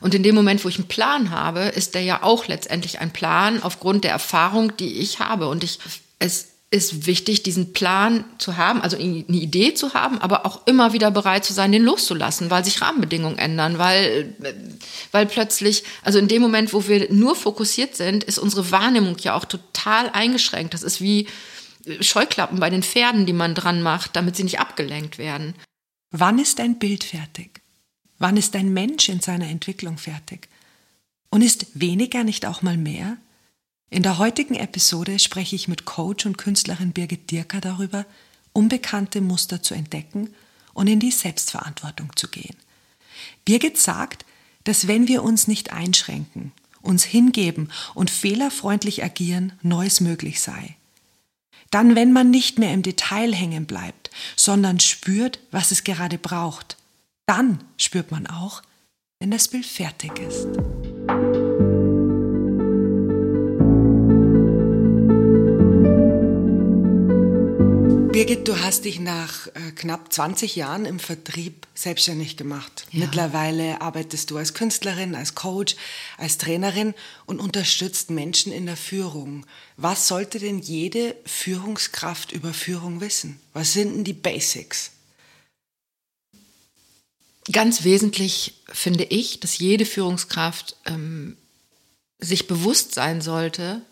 Und in dem Moment, wo ich einen Plan habe, ist der ja auch letztendlich ein Plan aufgrund der Erfahrung, die ich habe. Und ich, es ist wichtig, diesen Plan zu haben, also eine Idee zu haben, aber auch immer wieder bereit zu sein, den loszulassen, weil sich Rahmenbedingungen ändern, weil, weil plötzlich, also in dem Moment, wo wir nur fokussiert sind, ist unsere Wahrnehmung ja auch total eingeschränkt. Das ist wie Scheuklappen bei den Pferden, die man dran macht, damit sie nicht abgelenkt werden. Wann ist ein Bild fertig? Wann ist ein Mensch in seiner Entwicklung fertig? Und ist weniger nicht auch mal mehr? In der heutigen Episode spreche ich mit Coach und Künstlerin Birgit Dirker darüber, unbekannte Muster zu entdecken und in die Selbstverantwortung zu gehen. Birgit sagt, dass wenn wir uns nicht einschränken, uns hingeben und fehlerfreundlich agieren, Neues möglich sei. Dann, wenn man nicht mehr im Detail hängen bleibt, sondern spürt, was es gerade braucht, dann spürt man auch, wenn das Bild fertig ist. Birgit, du hast dich nach äh, knapp 20 Jahren im Vertrieb selbstständig gemacht. Ja. Mittlerweile arbeitest du als Künstlerin, als Coach, als Trainerin und unterstützt Menschen in der Führung. Was sollte denn jede Führungskraft über Führung wissen? Was sind denn die Basics? Ganz wesentlich finde ich, dass jede Führungskraft ähm, sich bewusst sein sollte,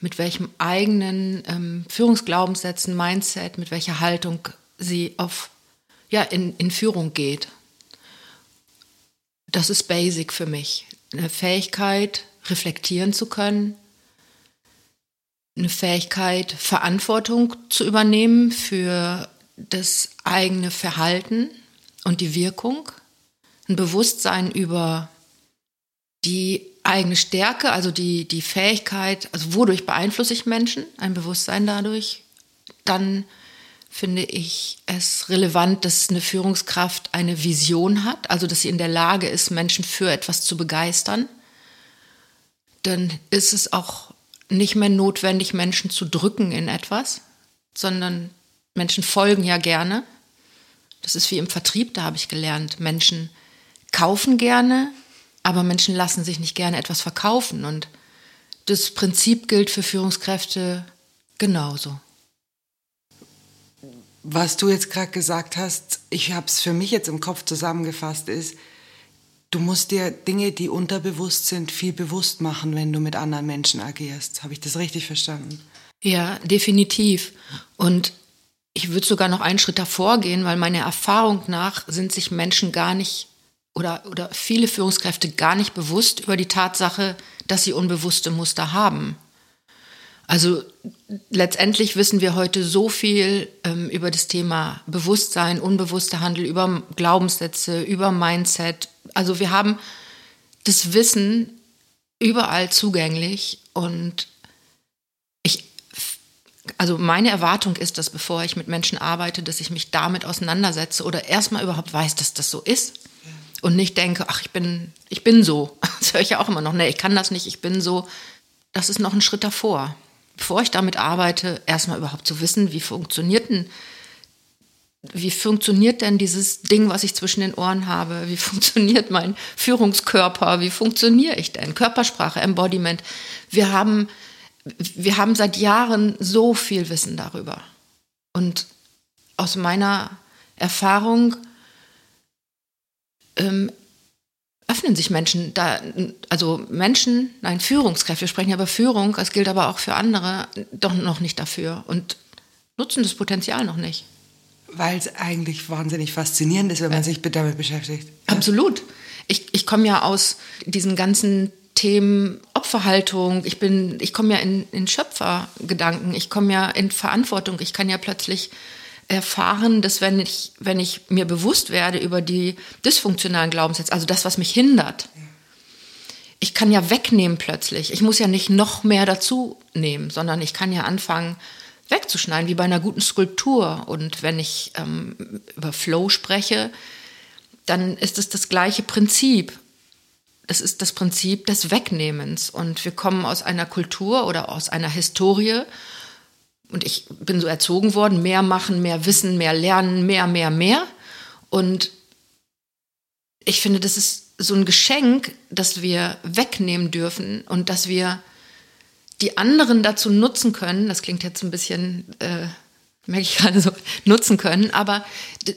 mit welchem eigenen ähm, Führungsglaubenssätzen, Mindset, mit welcher Haltung sie auf, ja, in, in Führung geht. Das ist basic für mich. Eine Fähigkeit, reflektieren zu können, eine Fähigkeit, Verantwortung zu übernehmen für das eigene Verhalten und die Wirkung, ein Bewusstsein über die eigene Stärke, also die, die Fähigkeit, also wodurch beeinflusse ich Menschen, ein Bewusstsein dadurch, dann finde ich es relevant, dass eine Führungskraft eine Vision hat, also dass sie in der Lage ist, Menschen für etwas zu begeistern. Dann ist es auch nicht mehr notwendig, Menschen zu drücken in etwas, sondern Menschen folgen ja gerne. Das ist wie im Vertrieb, da habe ich gelernt. Menschen kaufen gerne, aber Menschen lassen sich nicht gerne etwas verkaufen. Und das Prinzip gilt für Führungskräfte genauso. Was du jetzt gerade gesagt hast, ich habe es für mich jetzt im Kopf zusammengefasst, ist, du musst dir Dinge, die unterbewusst sind, viel bewusst machen, wenn du mit anderen Menschen agierst. Habe ich das richtig verstanden? Ja, definitiv. Und ich würde sogar noch einen Schritt davor gehen, weil meiner Erfahrung nach sind sich Menschen gar nicht oder, oder viele Führungskräfte gar nicht bewusst über die Tatsache, dass sie unbewusste Muster haben. Also letztendlich wissen wir heute so viel ähm, über das Thema Bewusstsein, unbewusster Handel, über Glaubenssätze, über Mindset. Also wir haben das Wissen überall zugänglich und also meine Erwartung ist, dass bevor ich mit Menschen arbeite, dass ich mich damit auseinandersetze oder erstmal überhaupt weiß, dass das so ist und nicht denke, ach, ich bin, ich bin so. Das höre ich ja auch immer noch. Nee, ich kann das nicht, ich bin so. Das ist noch ein Schritt davor. Bevor ich damit arbeite, erstmal überhaupt zu wissen, wie funktioniert denn, wie funktioniert denn dieses Ding, was ich zwischen den Ohren habe? Wie funktioniert mein Führungskörper? Wie funktioniere ich denn? Körpersprache, Embodiment. Wir haben, wir haben seit Jahren so viel Wissen darüber. Und aus meiner Erfahrung ähm, öffnen sich Menschen da, also Menschen, nein, Führungskräfte, wir sprechen ja über Führung, es gilt aber auch für andere, doch noch nicht dafür und nutzen das Potenzial noch nicht. Weil es eigentlich wahnsinnig faszinierend ist, wenn man sich damit beschäftigt. Absolut. Ich, ich komme ja aus diesen ganzen Themen Opferhaltung, ich bin, ich komme ja in, in Schöpfergedanken, ich komme ja in Verantwortung, ich kann ja plötzlich erfahren, dass wenn ich, wenn ich mir bewusst werde über die dysfunktionalen Glaubenssätze, also das, was mich hindert, ich kann ja wegnehmen plötzlich. Ich muss ja nicht noch mehr dazu nehmen, sondern ich kann ja anfangen wegzuschneiden, wie bei einer guten Skulptur. Und wenn ich ähm, über Flow spreche, dann ist es das gleiche Prinzip. Es ist das Prinzip des Wegnehmens. Und wir kommen aus einer Kultur oder aus einer Historie, und ich bin so erzogen worden, mehr machen, mehr wissen, mehr lernen, mehr, mehr, mehr. Und ich finde, das ist so ein Geschenk, das wir wegnehmen dürfen und dass wir die anderen dazu nutzen können. Das klingt jetzt ein bisschen, äh, merke ich gerade so, nutzen können, aber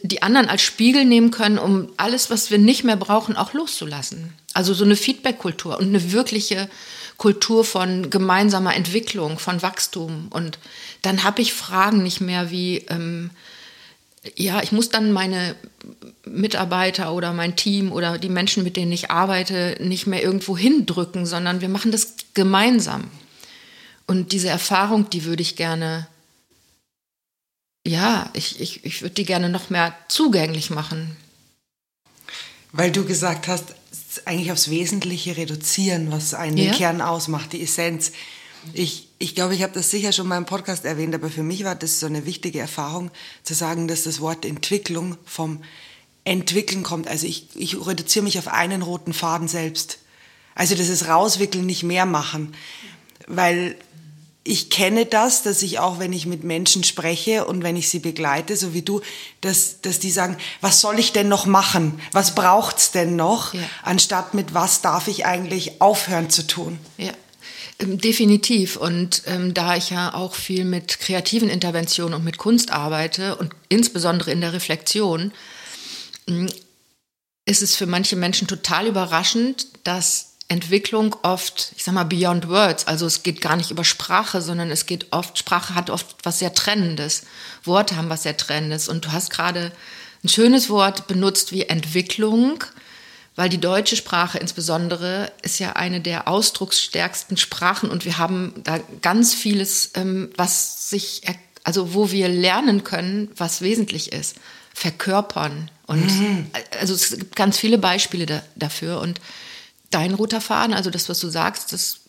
die anderen als Spiegel nehmen können, um alles, was wir nicht mehr brauchen, auch loszulassen. Also so eine Feedback-Kultur und eine wirkliche Kultur von gemeinsamer Entwicklung, von Wachstum. Und dann habe ich Fragen nicht mehr wie, ähm, ja, ich muss dann meine Mitarbeiter oder mein Team oder die Menschen, mit denen ich arbeite, nicht mehr irgendwo hindrücken, sondern wir machen das gemeinsam. Und diese Erfahrung, die würde ich gerne, ja, ich, ich, ich würde die gerne noch mehr zugänglich machen. Weil du gesagt hast, eigentlich aufs Wesentliche reduzieren, was einen ja. Kern ausmacht, die Essenz. Ich, ich glaube, ich habe das sicher schon mal im Podcast erwähnt, aber für mich war das so eine wichtige Erfahrung, zu sagen, dass das Wort Entwicklung vom Entwickeln kommt. Also ich, ich reduziere mich auf einen roten Faden selbst. Also das ist rauswickeln, nicht mehr machen. Weil ich kenne das, dass ich auch, wenn ich mit Menschen spreche und wenn ich sie begleite, so wie du, dass, dass die sagen, was soll ich denn noch machen? Was braucht's denn noch? Ja. Anstatt mit was darf ich eigentlich aufhören zu tun? Ja. Ähm, definitiv. Und ähm, da ich ja auch viel mit kreativen Interventionen und mit Kunst arbeite und insbesondere in der Reflexion, mm, ist es für manche Menschen total überraschend, dass Entwicklung oft, ich sag mal, beyond words. Also es geht gar nicht über Sprache, sondern es geht oft, Sprache hat oft was sehr Trennendes. Worte haben was sehr Trennendes. Und du hast gerade ein schönes Wort benutzt wie Entwicklung, weil die deutsche Sprache insbesondere ist ja eine der ausdrucksstärksten Sprachen und wir haben da ganz vieles, ähm, was sich, also wo wir lernen können, was wesentlich ist. Verkörpern. Und mhm. also es gibt ganz viele Beispiele da, dafür. Und dein roter Faden, also das, was du sagst, das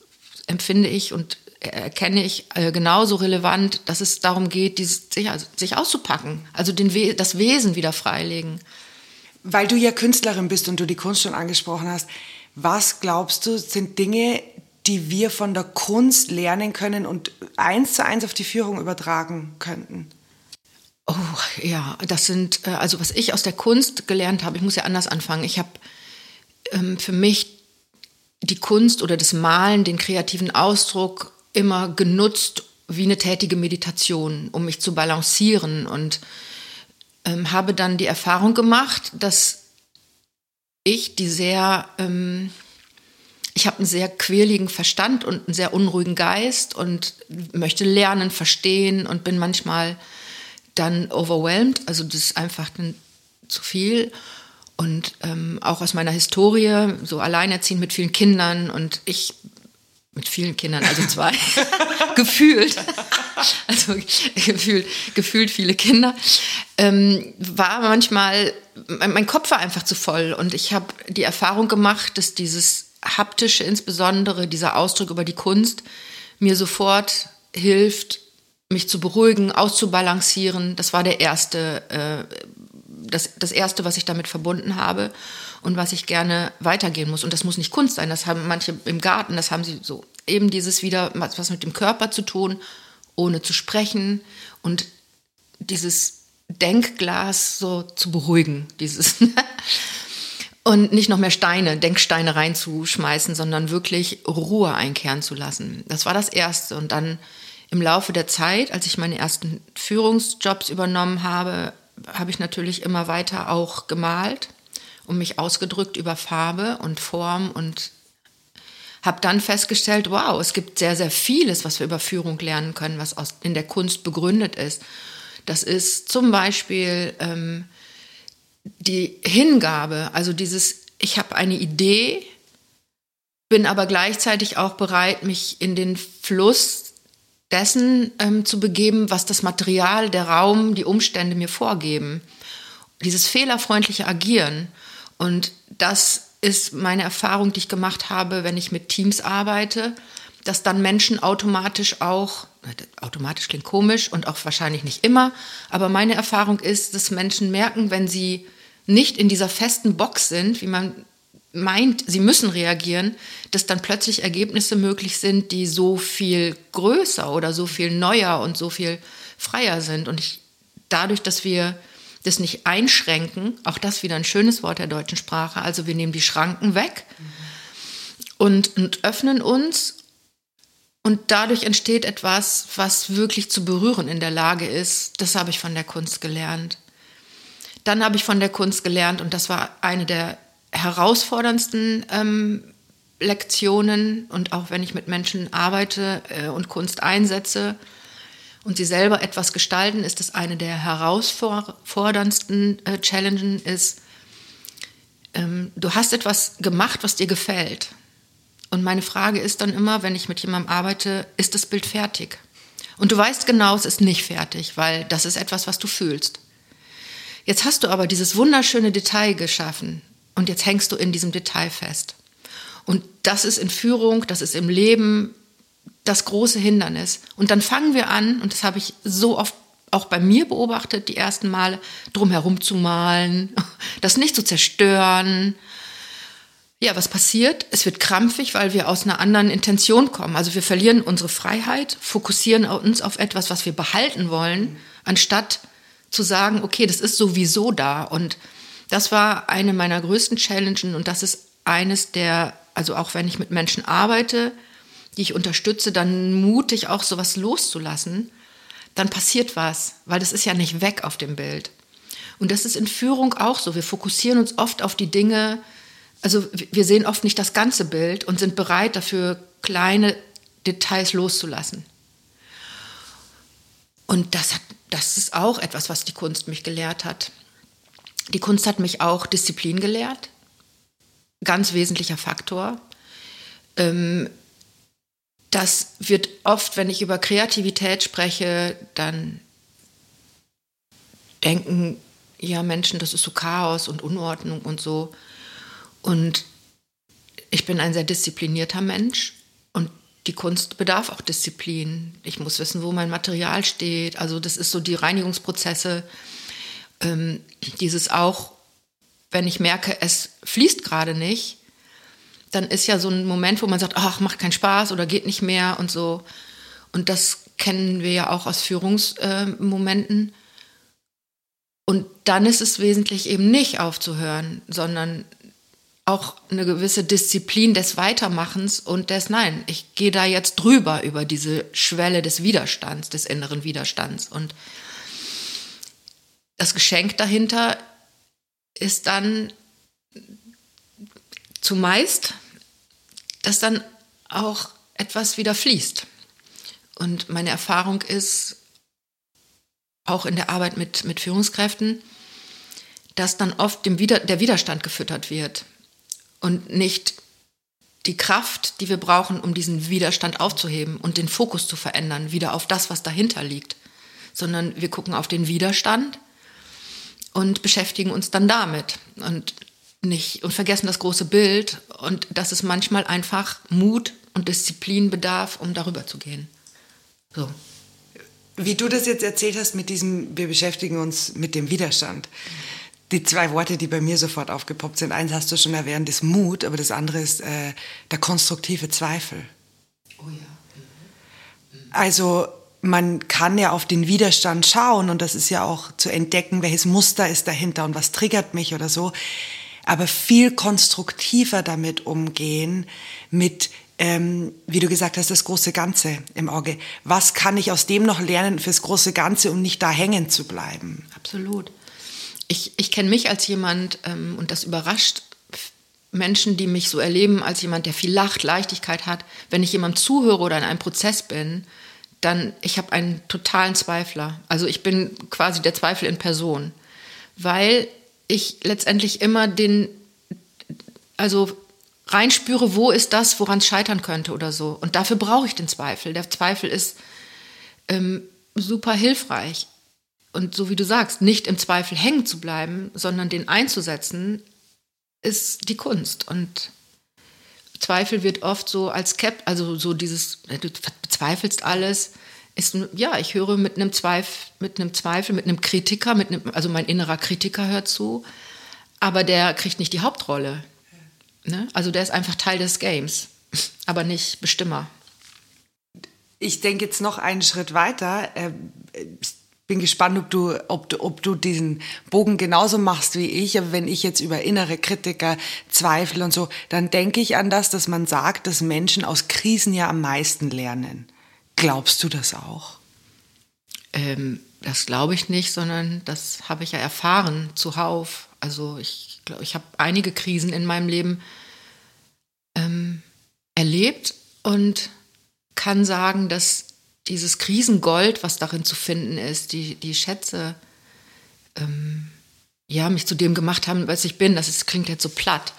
empfinde ich und erkenne ich äh, genauso relevant, dass es darum geht, dieses, sich, also, sich auszupacken, also den, das Wesen wieder freilegen. Weil du ja Künstlerin bist und du die Kunst schon angesprochen hast, was glaubst du, sind Dinge, die wir von der Kunst lernen können und eins zu eins auf die Führung übertragen könnten? Oh ja, das sind, äh, also was ich aus der Kunst gelernt habe, ich muss ja anders anfangen. Ich habe ähm, für mich die Kunst oder das Malen, den kreativen Ausdruck immer genutzt wie eine tätige Meditation, um mich zu balancieren. Und ähm, habe dann die Erfahrung gemacht, dass ich die sehr, ähm, ich habe einen sehr quirligen Verstand und einen sehr unruhigen Geist und möchte lernen, verstehen und bin manchmal dann overwhelmed, also das ist einfach zu viel und ähm, auch aus meiner Historie, so alleinerziehend mit vielen Kindern und ich mit vielen Kindern, also zwei, gefühlt, also gefühlt, gefühlt viele Kinder, ähm, war manchmal, mein Kopf war einfach zu voll und ich habe die Erfahrung gemacht, dass dieses haptische, insbesondere dieser Ausdruck über die Kunst, mir sofort hilft, mich zu beruhigen, auszubalancieren. Das war der erste äh, das, das Erste, was ich damit verbunden habe und was ich gerne weitergehen muss. Und das muss nicht Kunst sein, das haben manche im Garten, das haben sie so. Eben dieses wieder was mit dem Körper zu tun, ohne zu sprechen und dieses Denkglas so zu beruhigen, dieses. und nicht noch mehr Steine, Denksteine reinzuschmeißen, sondern wirklich Ruhe einkehren zu lassen. Das war das Erste. Und dann im Laufe der Zeit, als ich meine ersten Führungsjobs übernommen habe, habe ich natürlich immer weiter auch gemalt und mich ausgedrückt über Farbe und Form und habe dann festgestellt, wow, es gibt sehr, sehr vieles, was wir über Führung lernen können, was aus, in der Kunst begründet ist. Das ist zum Beispiel ähm, die Hingabe, also dieses, ich habe eine Idee, bin aber gleichzeitig auch bereit, mich in den Fluss dessen ähm, zu begeben, was das Material, der Raum, die Umstände mir vorgeben. Dieses fehlerfreundliche Agieren. Und das ist meine Erfahrung, die ich gemacht habe, wenn ich mit Teams arbeite, dass dann Menschen automatisch auch, automatisch klingt komisch und auch wahrscheinlich nicht immer, aber meine Erfahrung ist, dass Menschen merken, wenn sie nicht in dieser festen Box sind, wie man meint, sie müssen reagieren, dass dann plötzlich Ergebnisse möglich sind, die so viel größer oder so viel neuer und so viel freier sind. Und ich, dadurch, dass wir das nicht einschränken, auch das wieder ein schönes Wort der deutschen Sprache, also wir nehmen die Schranken weg und, und öffnen uns und dadurch entsteht etwas, was wirklich zu berühren in der Lage ist. Das habe ich von der Kunst gelernt. Dann habe ich von der Kunst gelernt, und das war eine der herausforderndsten ähm, Lektionen, und auch wenn ich mit Menschen arbeite äh, und Kunst einsetze und sie selber etwas gestalten, ist das eine der herausforderndsten äh, Challenges, ist, ähm, du hast etwas gemacht, was dir gefällt. Und meine Frage ist dann immer, wenn ich mit jemandem arbeite, ist das Bild fertig? Und du weißt genau, es ist nicht fertig, weil das ist etwas, was du fühlst. Jetzt hast du aber dieses wunderschöne Detail geschaffen und jetzt hängst du in diesem Detail fest. Und das ist in Führung, das ist im Leben das große Hindernis. Und dann fangen wir an, und das habe ich so oft auch bei mir beobachtet, die ersten Male, drumherum zu malen, das nicht zu zerstören, ja, was passiert? Es wird krampfig, weil wir aus einer anderen Intention kommen. Also wir verlieren unsere Freiheit, fokussieren uns auf etwas, was wir behalten wollen, anstatt zu sagen, okay, das ist sowieso da. Und das war eine meiner größten Challenges und das ist eines der, also auch wenn ich mit Menschen arbeite, die ich unterstütze, dann mutig auch sowas loszulassen, dann passiert was, weil das ist ja nicht weg auf dem Bild. Und das ist in Führung auch so. Wir fokussieren uns oft auf die Dinge, also wir sehen oft nicht das ganze Bild und sind bereit dafür, kleine Details loszulassen. Und das, hat, das ist auch etwas, was die Kunst mich gelehrt hat. Die Kunst hat mich auch Disziplin gelehrt. Ganz wesentlicher Faktor. Ähm, das wird oft, wenn ich über Kreativität spreche, dann denken ja Menschen, das ist so Chaos und Unordnung und so. Und ich bin ein sehr disziplinierter Mensch und die Kunst bedarf auch Disziplin. Ich muss wissen, wo mein Material steht. Also das ist so die Reinigungsprozesse. Ähm, dieses auch, wenn ich merke, es fließt gerade nicht, dann ist ja so ein Moment, wo man sagt, ach, macht keinen Spaß oder geht nicht mehr und so. Und das kennen wir ja auch aus Führungsmomenten. Und dann ist es wesentlich eben nicht aufzuhören, sondern auch eine gewisse Disziplin des Weitermachens und des Nein, ich gehe da jetzt drüber über diese Schwelle des Widerstands, des inneren Widerstands. Und das Geschenk dahinter ist dann zumeist, dass dann auch etwas wieder fließt. Und meine Erfahrung ist, auch in der Arbeit mit, mit Führungskräften, dass dann oft dem Wider der Widerstand gefüttert wird und nicht die Kraft, die wir brauchen, um diesen Widerstand aufzuheben und den Fokus zu verändern, wieder auf das, was dahinter liegt, sondern wir gucken auf den Widerstand und beschäftigen uns dann damit und nicht und vergessen das große Bild und dass es manchmal einfach Mut und Disziplin bedarf, um darüber zu gehen. So. Wie du das jetzt erzählt hast mit diesem, wir beschäftigen uns mit dem Widerstand. Mhm die zwei Worte, die bei mir sofort aufgepoppt sind. Eins hast du schon erwähnt, ist Mut, aber das andere ist äh, der konstruktive Zweifel. Oh ja. Also man kann ja auf den Widerstand schauen und das ist ja auch zu entdecken, welches Muster ist dahinter und was triggert mich oder so. Aber viel konstruktiver damit umgehen, mit, ähm, wie du gesagt hast, das große Ganze im Auge. Was kann ich aus dem noch lernen fürs große Ganze, um nicht da hängen zu bleiben? Absolut ich, ich kenne mich als jemand, ähm, und das überrascht Menschen, die mich so erleben, als jemand, der viel lacht, Leichtigkeit hat. Wenn ich jemandem zuhöre oder in einem Prozess bin, dann, ich habe einen totalen Zweifler. Also ich bin quasi der Zweifel in Person, weil ich letztendlich immer den, also reinspüre, wo ist das, woran es scheitern könnte oder so. Und dafür brauche ich den Zweifel. Der Zweifel ist ähm, super hilfreich und so wie du sagst, nicht im Zweifel hängen zu bleiben, sondern den einzusetzen, ist die Kunst. Und Zweifel wird oft so als Cap, also so dieses, du bezweifelst alles, ist, ja, ich höre mit einem Zweifel, mit einem Zweifel, mit einem Kritiker, mit einem, also mein innerer Kritiker hört zu, aber der kriegt nicht die Hauptrolle. Ne? Also der ist einfach Teil des Games, aber nicht Bestimmer. Ich denke jetzt noch einen Schritt weiter. Bin gespannt, ob du, ob du, ob du diesen Bogen genauso machst wie ich. Aber wenn ich jetzt über innere Kritiker zweifle und so, dann denke ich an das, dass man sagt, dass Menschen aus Krisen ja am meisten lernen. Glaubst du das auch? Ähm, das glaube ich nicht, sondern das habe ich ja erfahren zuhauf. Also ich glaube, ich habe einige Krisen in meinem Leben ähm, erlebt und kann sagen, dass dieses Krisengold, was darin zu finden ist, die, die Schätze, ähm, ja, mich zu dem gemacht haben, was ich bin. Das ist, klingt jetzt so platt.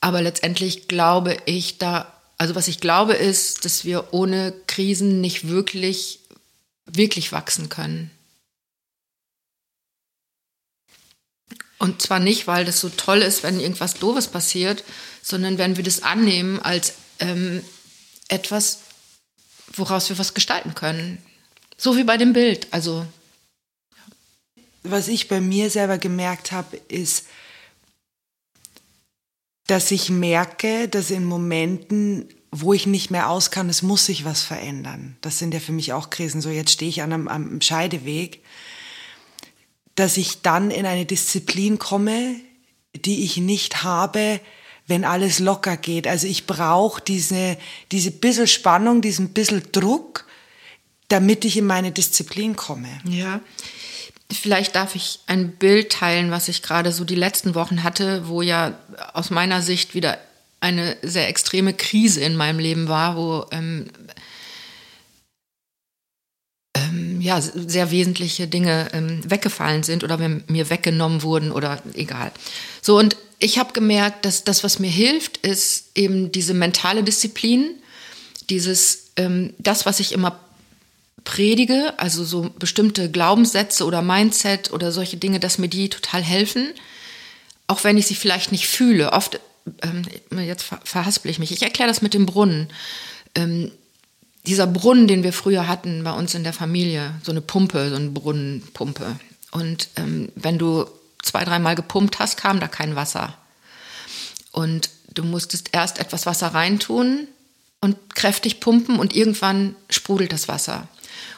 Aber letztendlich glaube ich da, also was ich glaube ist, dass wir ohne Krisen nicht wirklich, wirklich wachsen können. Und zwar nicht, weil das so toll ist, wenn irgendwas Doofes passiert, sondern wenn wir das annehmen als ähm, etwas, woraus wir was gestalten können. So wie bei dem Bild. Also. Was ich bei mir selber gemerkt habe, ist, dass ich merke, dass in Momenten, wo ich nicht mehr aus kann, es muss sich was verändern. Das sind ja für mich auch Krisen. So, jetzt stehe ich an einem, einem Scheideweg dass ich dann in eine Disziplin komme, die ich nicht habe, wenn alles locker geht. Also ich brauche diese, diese bisschen Spannung, diesen bisschen Druck, damit ich in meine Disziplin komme. Ja. Vielleicht darf ich ein Bild teilen, was ich gerade so die letzten Wochen hatte, wo ja aus meiner Sicht wieder eine sehr extreme Krise in meinem Leben war, wo ähm, ähm, ja, sehr wesentliche Dinge ähm, weggefallen sind oder mir weggenommen wurden oder egal. So, und ich habe gemerkt, dass das, was mir hilft, ist eben diese mentale Disziplin, dieses, ähm, das, was ich immer predige, also so bestimmte Glaubenssätze oder Mindset oder solche Dinge, dass mir die total helfen, auch wenn ich sie vielleicht nicht fühle. Oft, ähm, jetzt verhaspel ich mich, ich erkläre das mit dem Brunnen. Ähm, dieser Brunnen, den wir früher hatten bei uns in der Familie, so eine Pumpe, so eine Brunnenpumpe. Und ähm, wenn du zwei, dreimal gepumpt hast, kam da kein Wasser. Und du musstest erst etwas Wasser reintun und kräftig pumpen und irgendwann sprudelt das Wasser.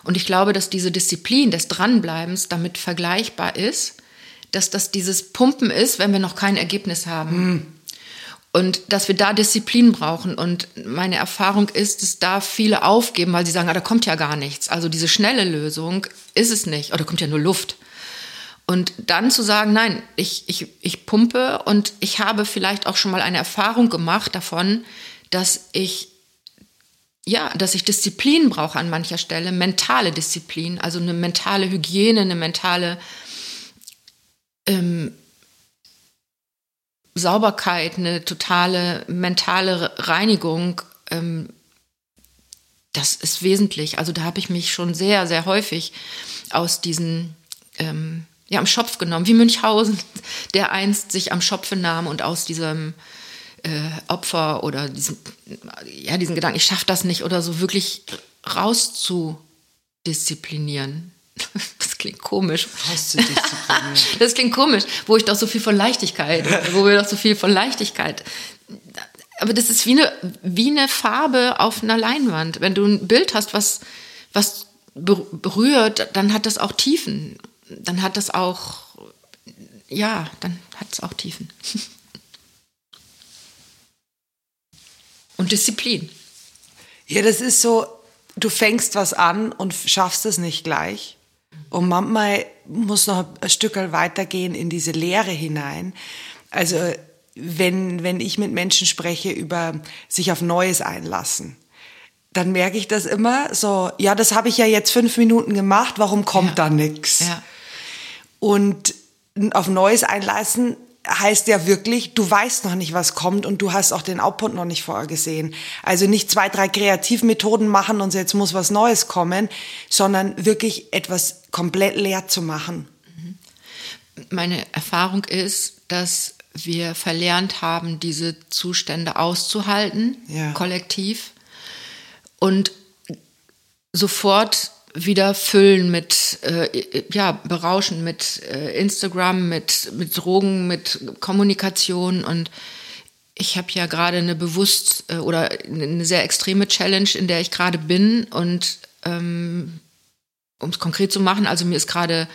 Und ich glaube, dass diese Disziplin des Dranbleibens damit vergleichbar ist, dass das dieses Pumpen ist, wenn wir noch kein Ergebnis haben. Mhm. Und dass wir da Disziplin brauchen. Und meine Erfahrung ist, dass da viele aufgeben, weil sie sagen, ah, da kommt ja gar nichts. Also diese schnelle Lösung ist es nicht. Oder kommt ja nur Luft. Und dann zu sagen, nein, ich, ich, ich pumpe und ich habe vielleicht auch schon mal eine Erfahrung gemacht davon, dass ich ja, dass ich Disziplin brauche an mancher Stelle, mentale Disziplin, also eine mentale Hygiene, eine mentale ähm, Sauberkeit, eine totale mentale Reinigung, ähm, das ist wesentlich. Also da habe ich mich schon sehr, sehr häufig aus diesen, ähm, ja, am Schopf genommen, wie Münchhausen, der einst sich am Schopfe nahm und aus diesem äh, Opfer oder diesen, ja, diesen Gedanken, ich schaffe das nicht oder so wirklich rauszudisziplinieren. Das klingt komisch. Das klingt komisch, wo ich doch so viel von Leichtigkeit, wo wir doch so viel von Leichtigkeit. Aber das ist wie eine, wie eine Farbe auf einer Leinwand. Wenn du ein Bild hast, was, was berührt, dann hat das auch Tiefen. Dann hat das auch, ja, dann hat es auch Tiefen. Und Disziplin. Ja, das ist so, du fängst was an und schaffst es nicht gleich. Und manchmal muss noch ein Stück weitergehen in diese Lehre hinein. Also wenn, wenn ich mit Menschen spreche über sich auf Neues einlassen, dann merke ich das immer so, ja, das habe ich ja jetzt fünf Minuten gemacht, warum kommt ja. da nichts? Ja. Und auf Neues einlassen heißt ja wirklich, du weißt noch nicht, was kommt und du hast auch den Output noch nicht vorher gesehen. Also nicht zwei, drei Kreativmethoden machen und jetzt muss was Neues kommen, sondern wirklich etwas komplett leer zu machen. Mhm. Meine Erfahrung ist, dass wir verlernt haben, diese Zustände auszuhalten, ja. kollektiv, und sofort wieder füllen mit, äh, ja, berauschen mit äh, Instagram, mit, mit Drogen, mit Kommunikation. Und ich habe ja gerade eine bewusst äh, oder eine sehr extreme Challenge, in der ich gerade bin. Und ähm, um es konkret zu machen, also mir ist gerade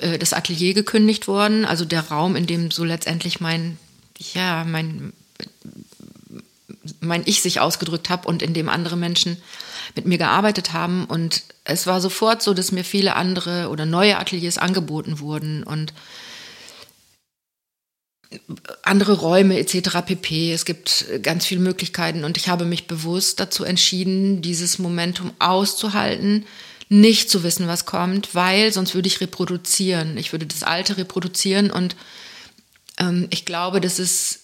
äh, das Atelier gekündigt worden, also der Raum, in dem so letztendlich mein, ja, mein, mein Ich sich ausgedrückt habe und in dem andere Menschen mit mir gearbeitet haben. Und es war sofort so, dass mir viele andere oder neue Ateliers angeboten wurden und andere Räume etc. pp. Es gibt ganz viele Möglichkeiten und ich habe mich bewusst dazu entschieden, dieses Momentum auszuhalten, nicht zu wissen, was kommt, weil sonst würde ich reproduzieren. Ich würde das Alte reproduzieren und ähm, ich glaube, dass es,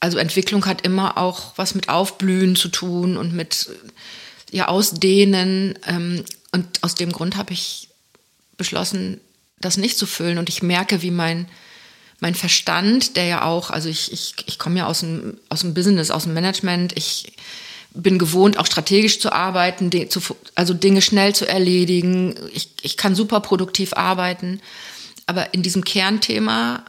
also Entwicklung hat immer auch was mit Aufblühen zu tun und mit ja, Ausdehnen. Ähm, und aus dem Grund habe ich beschlossen, das nicht zu füllen. Und ich merke, wie mein, mein Verstand, der ja auch, also ich, ich, ich komme ja aus dem, aus dem Business, aus dem Management, ich bin gewohnt, auch strategisch zu arbeiten, also Dinge schnell zu erledigen. Ich, ich kann super produktiv arbeiten. Aber in diesem Kernthema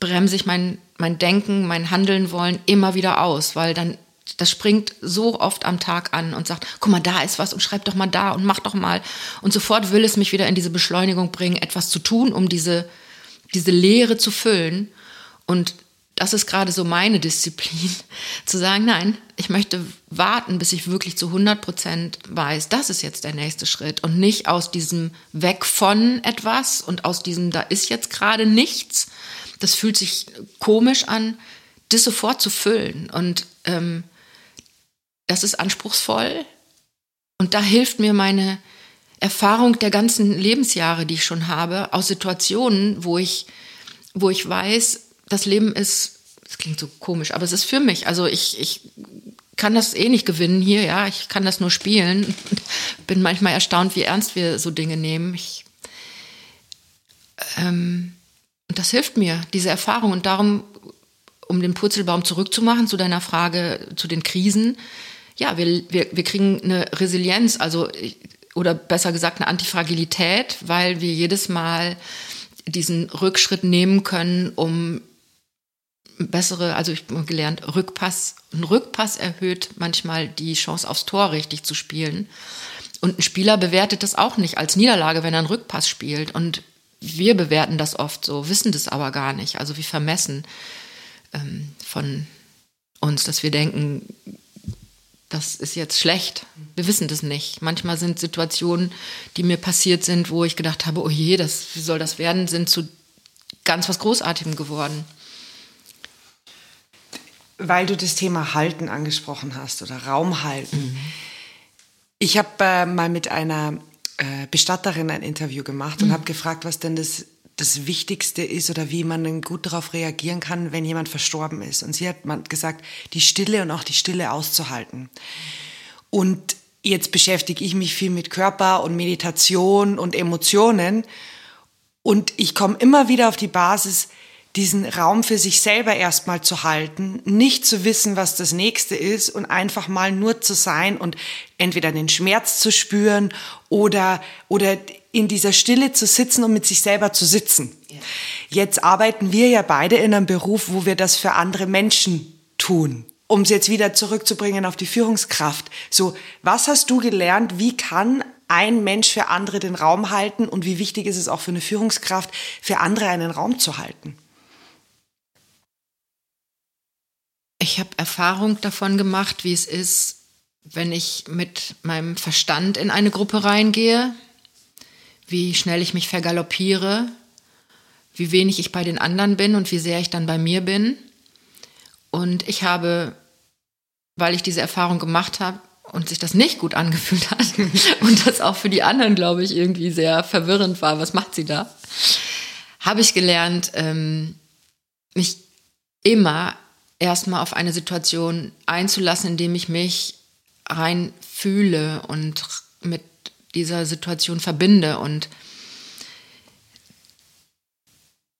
bremse ich mein, mein Denken, mein Handeln wollen immer wieder aus, weil dann das springt so oft am Tag an und sagt, guck mal, da ist was und schreib doch mal da und mach doch mal. Und sofort will es mich wieder in diese Beschleunigung bringen, etwas zu tun, um diese, diese Leere zu füllen. Und das ist gerade so meine Disziplin, zu sagen, nein, ich möchte warten, bis ich wirklich zu 100 Prozent weiß, das ist jetzt der nächste Schritt und nicht aus diesem Weg von etwas und aus diesem, da ist jetzt gerade nichts. Das fühlt sich komisch an, das sofort zu füllen. Und ähm, das ist anspruchsvoll. Und da hilft mir meine Erfahrung der ganzen Lebensjahre, die ich schon habe, aus Situationen, wo ich, wo ich weiß, das Leben ist, das klingt so komisch, aber es ist für mich. Also ich, ich kann das eh nicht gewinnen hier, ja, ich kann das nur spielen. Bin manchmal erstaunt, wie ernst wir so Dinge nehmen. Ich, ähm, und das hilft mir, diese Erfahrung. Und darum, um den Purzelbaum zurückzumachen zu deiner Frage zu den Krisen, ja, wir, wir, wir kriegen eine Resilienz, also oder besser gesagt eine Antifragilität, weil wir jedes Mal diesen Rückschritt nehmen können, um bessere, also ich habe gelernt, Rückpass, ein Rückpass erhöht manchmal die Chance aufs Tor richtig zu spielen. Und ein Spieler bewertet das auch nicht als Niederlage, wenn er einen Rückpass spielt. Und wir bewerten das oft so, wissen das aber gar nicht. Also wie vermessen ähm, von uns, dass wir denken, das ist jetzt schlecht. Wir wissen das nicht. Manchmal sind Situationen, die mir passiert sind, wo ich gedacht habe, oh je, das, wie soll das werden, sind zu ganz was Großartigem geworden. Weil du das Thema Halten angesprochen hast oder Raum halten. Mhm. Ich habe äh, mal mit einer äh, Bestatterin ein Interview gemacht und mhm. habe gefragt, was denn das, das Wichtigste ist oder wie man gut darauf reagieren kann, wenn jemand verstorben ist. Und sie hat gesagt, die Stille und auch die Stille auszuhalten. Und jetzt beschäftige ich mich viel mit Körper und Meditation und Emotionen. Und ich komme immer wieder auf die Basis, diesen Raum für sich selber erstmal zu halten, nicht zu wissen, was das nächste ist und einfach mal nur zu sein und entweder den Schmerz zu spüren oder, oder in dieser Stille zu sitzen und mit sich selber zu sitzen. Ja. Jetzt arbeiten wir ja beide in einem Beruf, wo wir das für andere Menschen tun. Um es jetzt wieder zurückzubringen auf die Führungskraft. So, was hast du gelernt? Wie kann ein Mensch für andere den Raum halten und wie wichtig ist es auch für eine Führungskraft, für andere einen Raum zu halten? Ich habe Erfahrung davon gemacht, wie es ist, wenn ich mit meinem Verstand in eine Gruppe reingehe, wie schnell ich mich vergaloppiere, wie wenig ich bei den anderen bin und wie sehr ich dann bei mir bin. Und ich habe, weil ich diese Erfahrung gemacht habe und sich das nicht gut angefühlt hat und das auch für die anderen, glaube ich, irgendwie sehr verwirrend war, was macht sie da, habe ich gelernt, ähm, mich immer erstmal auf eine Situation einzulassen, indem ich mich rein fühle und mit dieser Situation verbinde. Und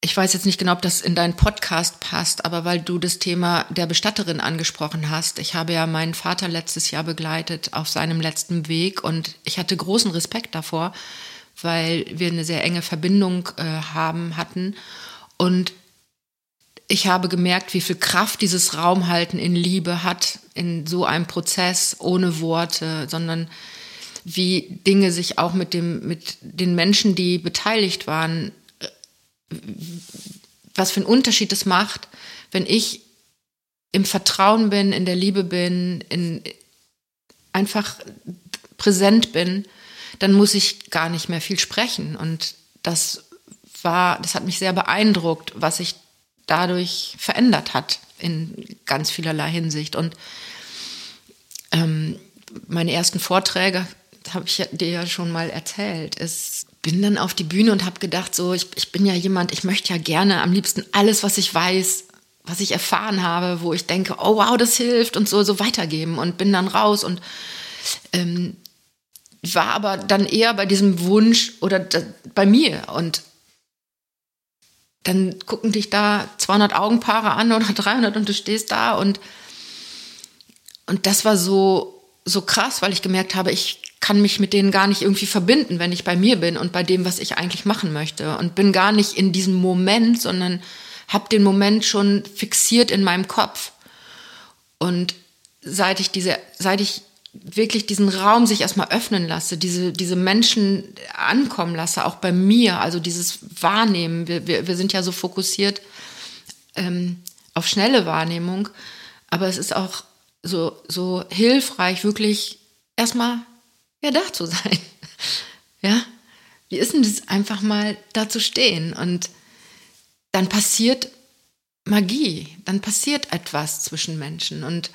ich weiß jetzt nicht genau, ob das in deinen Podcast passt, aber weil du das Thema der Bestatterin angesprochen hast. Ich habe ja meinen Vater letztes Jahr begleitet auf seinem letzten Weg und ich hatte großen Respekt davor, weil wir eine sehr enge Verbindung äh, haben hatten. Und ich habe gemerkt, wie viel Kraft dieses Raumhalten in Liebe hat, in so einem Prozess ohne Worte, sondern wie Dinge sich auch mit dem, mit den Menschen, die beteiligt waren, was für einen Unterschied es macht, wenn ich im Vertrauen bin, in der Liebe bin, in, einfach präsent bin, dann muss ich gar nicht mehr viel sprechen. Und das war, das hat mich sehr beeindruckt, was sich dadurch verändert hat in ganz vielerlei Hinsicht. Und ähm, meine ersten Vorträge habe ich dir ja schon mal erzählt. Ich bin dann auf die Bühne und habe gedacht, so ich, ich bin ja jemand, ich möchte ja gerne am liebsten alles, was ich weiß, was ich erfahren habe, wo ich denke, oh wow, das hilft und so so weitergeben und bin dann raus und ähm, war aber dann eher bei diesem Wunsch oder da, bei mir und dann gucken dich da 200 Augenpaare an oder 300 und du stehst da und und das war so so krass, weil ich gemerkt habe, ich kann mich mit denen gar nicht irgendwie verbinden, wenn ich bei mir bin und bei dem, was ich eigentlich machen möchte und bin gar nicht in diesem Moment, sondern habe den Moment schon fixiert in meinem Kopf. Und seit ich diese, seit ich wirklich diesen Raum sich erstmal öffnen lasse, diese, diese Menschen ankommen lasse, auch bei mir, also dieses Wahrnehmen. Wir, wir, wir sind ja so fokussiert ähm, auf schnelle Wahrnehmung, aber es ist auch so, so hilfreich, wirklich erstmal ja da zu sein. Ja, wie ist denn das einfach mal da zu stehen? Und dann passiert Magie, dann passiert etwas zwischen Menschen. Und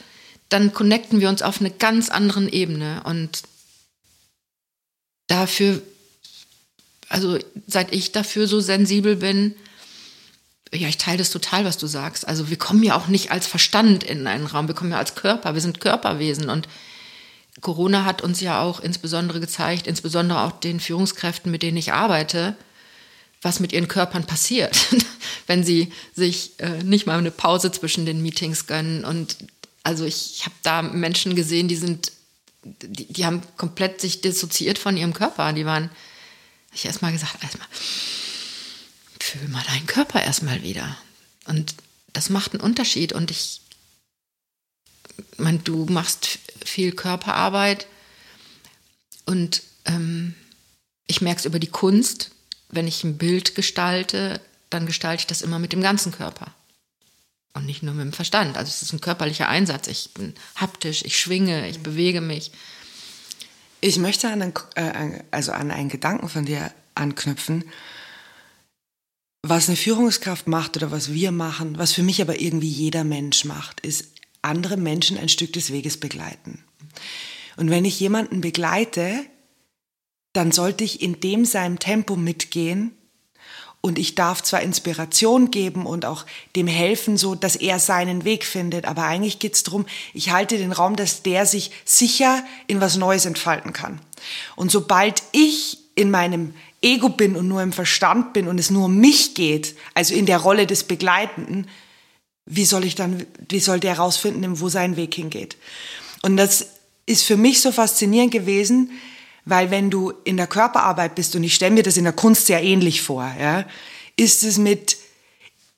dann connecten wir uns auf eine ganz anderen Ebene. Und dafür, also seit ich dafür so sensibel bin, ja, ich teile das total, was du sagst. Also wir kommen ja auch nicht als Verstand in einen Raum, wir kommen ja als Körper, wir sind Körperwesen. Und Corona hat uns ja auch insbesondere gezeigt, insbesondere auch den Führungskräften, mit denen ich arbeite, was mit ihren Körpern passiert, wenn sie sich äh, nicht mal eine Pause zwischen den Meetings gönnen und also ich habe da Menschen gesehen, die sind, die, die haben komplett sich dissoziiert von ihrem Körper. Die waren, ich erstmal gesagt, erstmal, fühl mal deinen Körper erstmal wieder. Und das macht einen Unterschied. Und ich, mein, du machst viel Körperarbeit und ähm, ich merke es über die Kunst. Wenn ich ein Bild gestalte, dann gestalte ich das immer mit dem ganzen Körper. Und nicht nur mit dem Verstand. Also es ist ein körperlicher Einsatz. Ich bin haptisch, ich schwinge, ich bewege mich. Ich möchte an einen, äh, also an einen Gedanken von dir anknüpfen, was eine Führungskraft macht oder was wir machen, was für mich aber irgendwie jeder Mensch macht, ist andere Menschen ein Stück des Weges begleiten. Und wenn ich jemanden begleite, dann sollte ich in dem seinem Tempo mitgehen, und ich darf zwar Inspiration geben und auch dem helfen, so dass er seinen Weg findet, aber eigentlich geht's drum, ich halte den Raum, dass der sich sicher in was Neues entfalten kann. Und sobald ich in meinem Ego bin und nur im Verstand bin und es nur um mich geht, also in der Rolle des Begleitenden, wie soll ich dann, wie soll der herausfinden, wo sein Weg hingeht? Und das ist für mich so faszinierend gewesen, weil wenn du in der Körperarbeit bist, und ich stelle mir das in der Kunst sehr ähnlich vor, ja, ist es mit,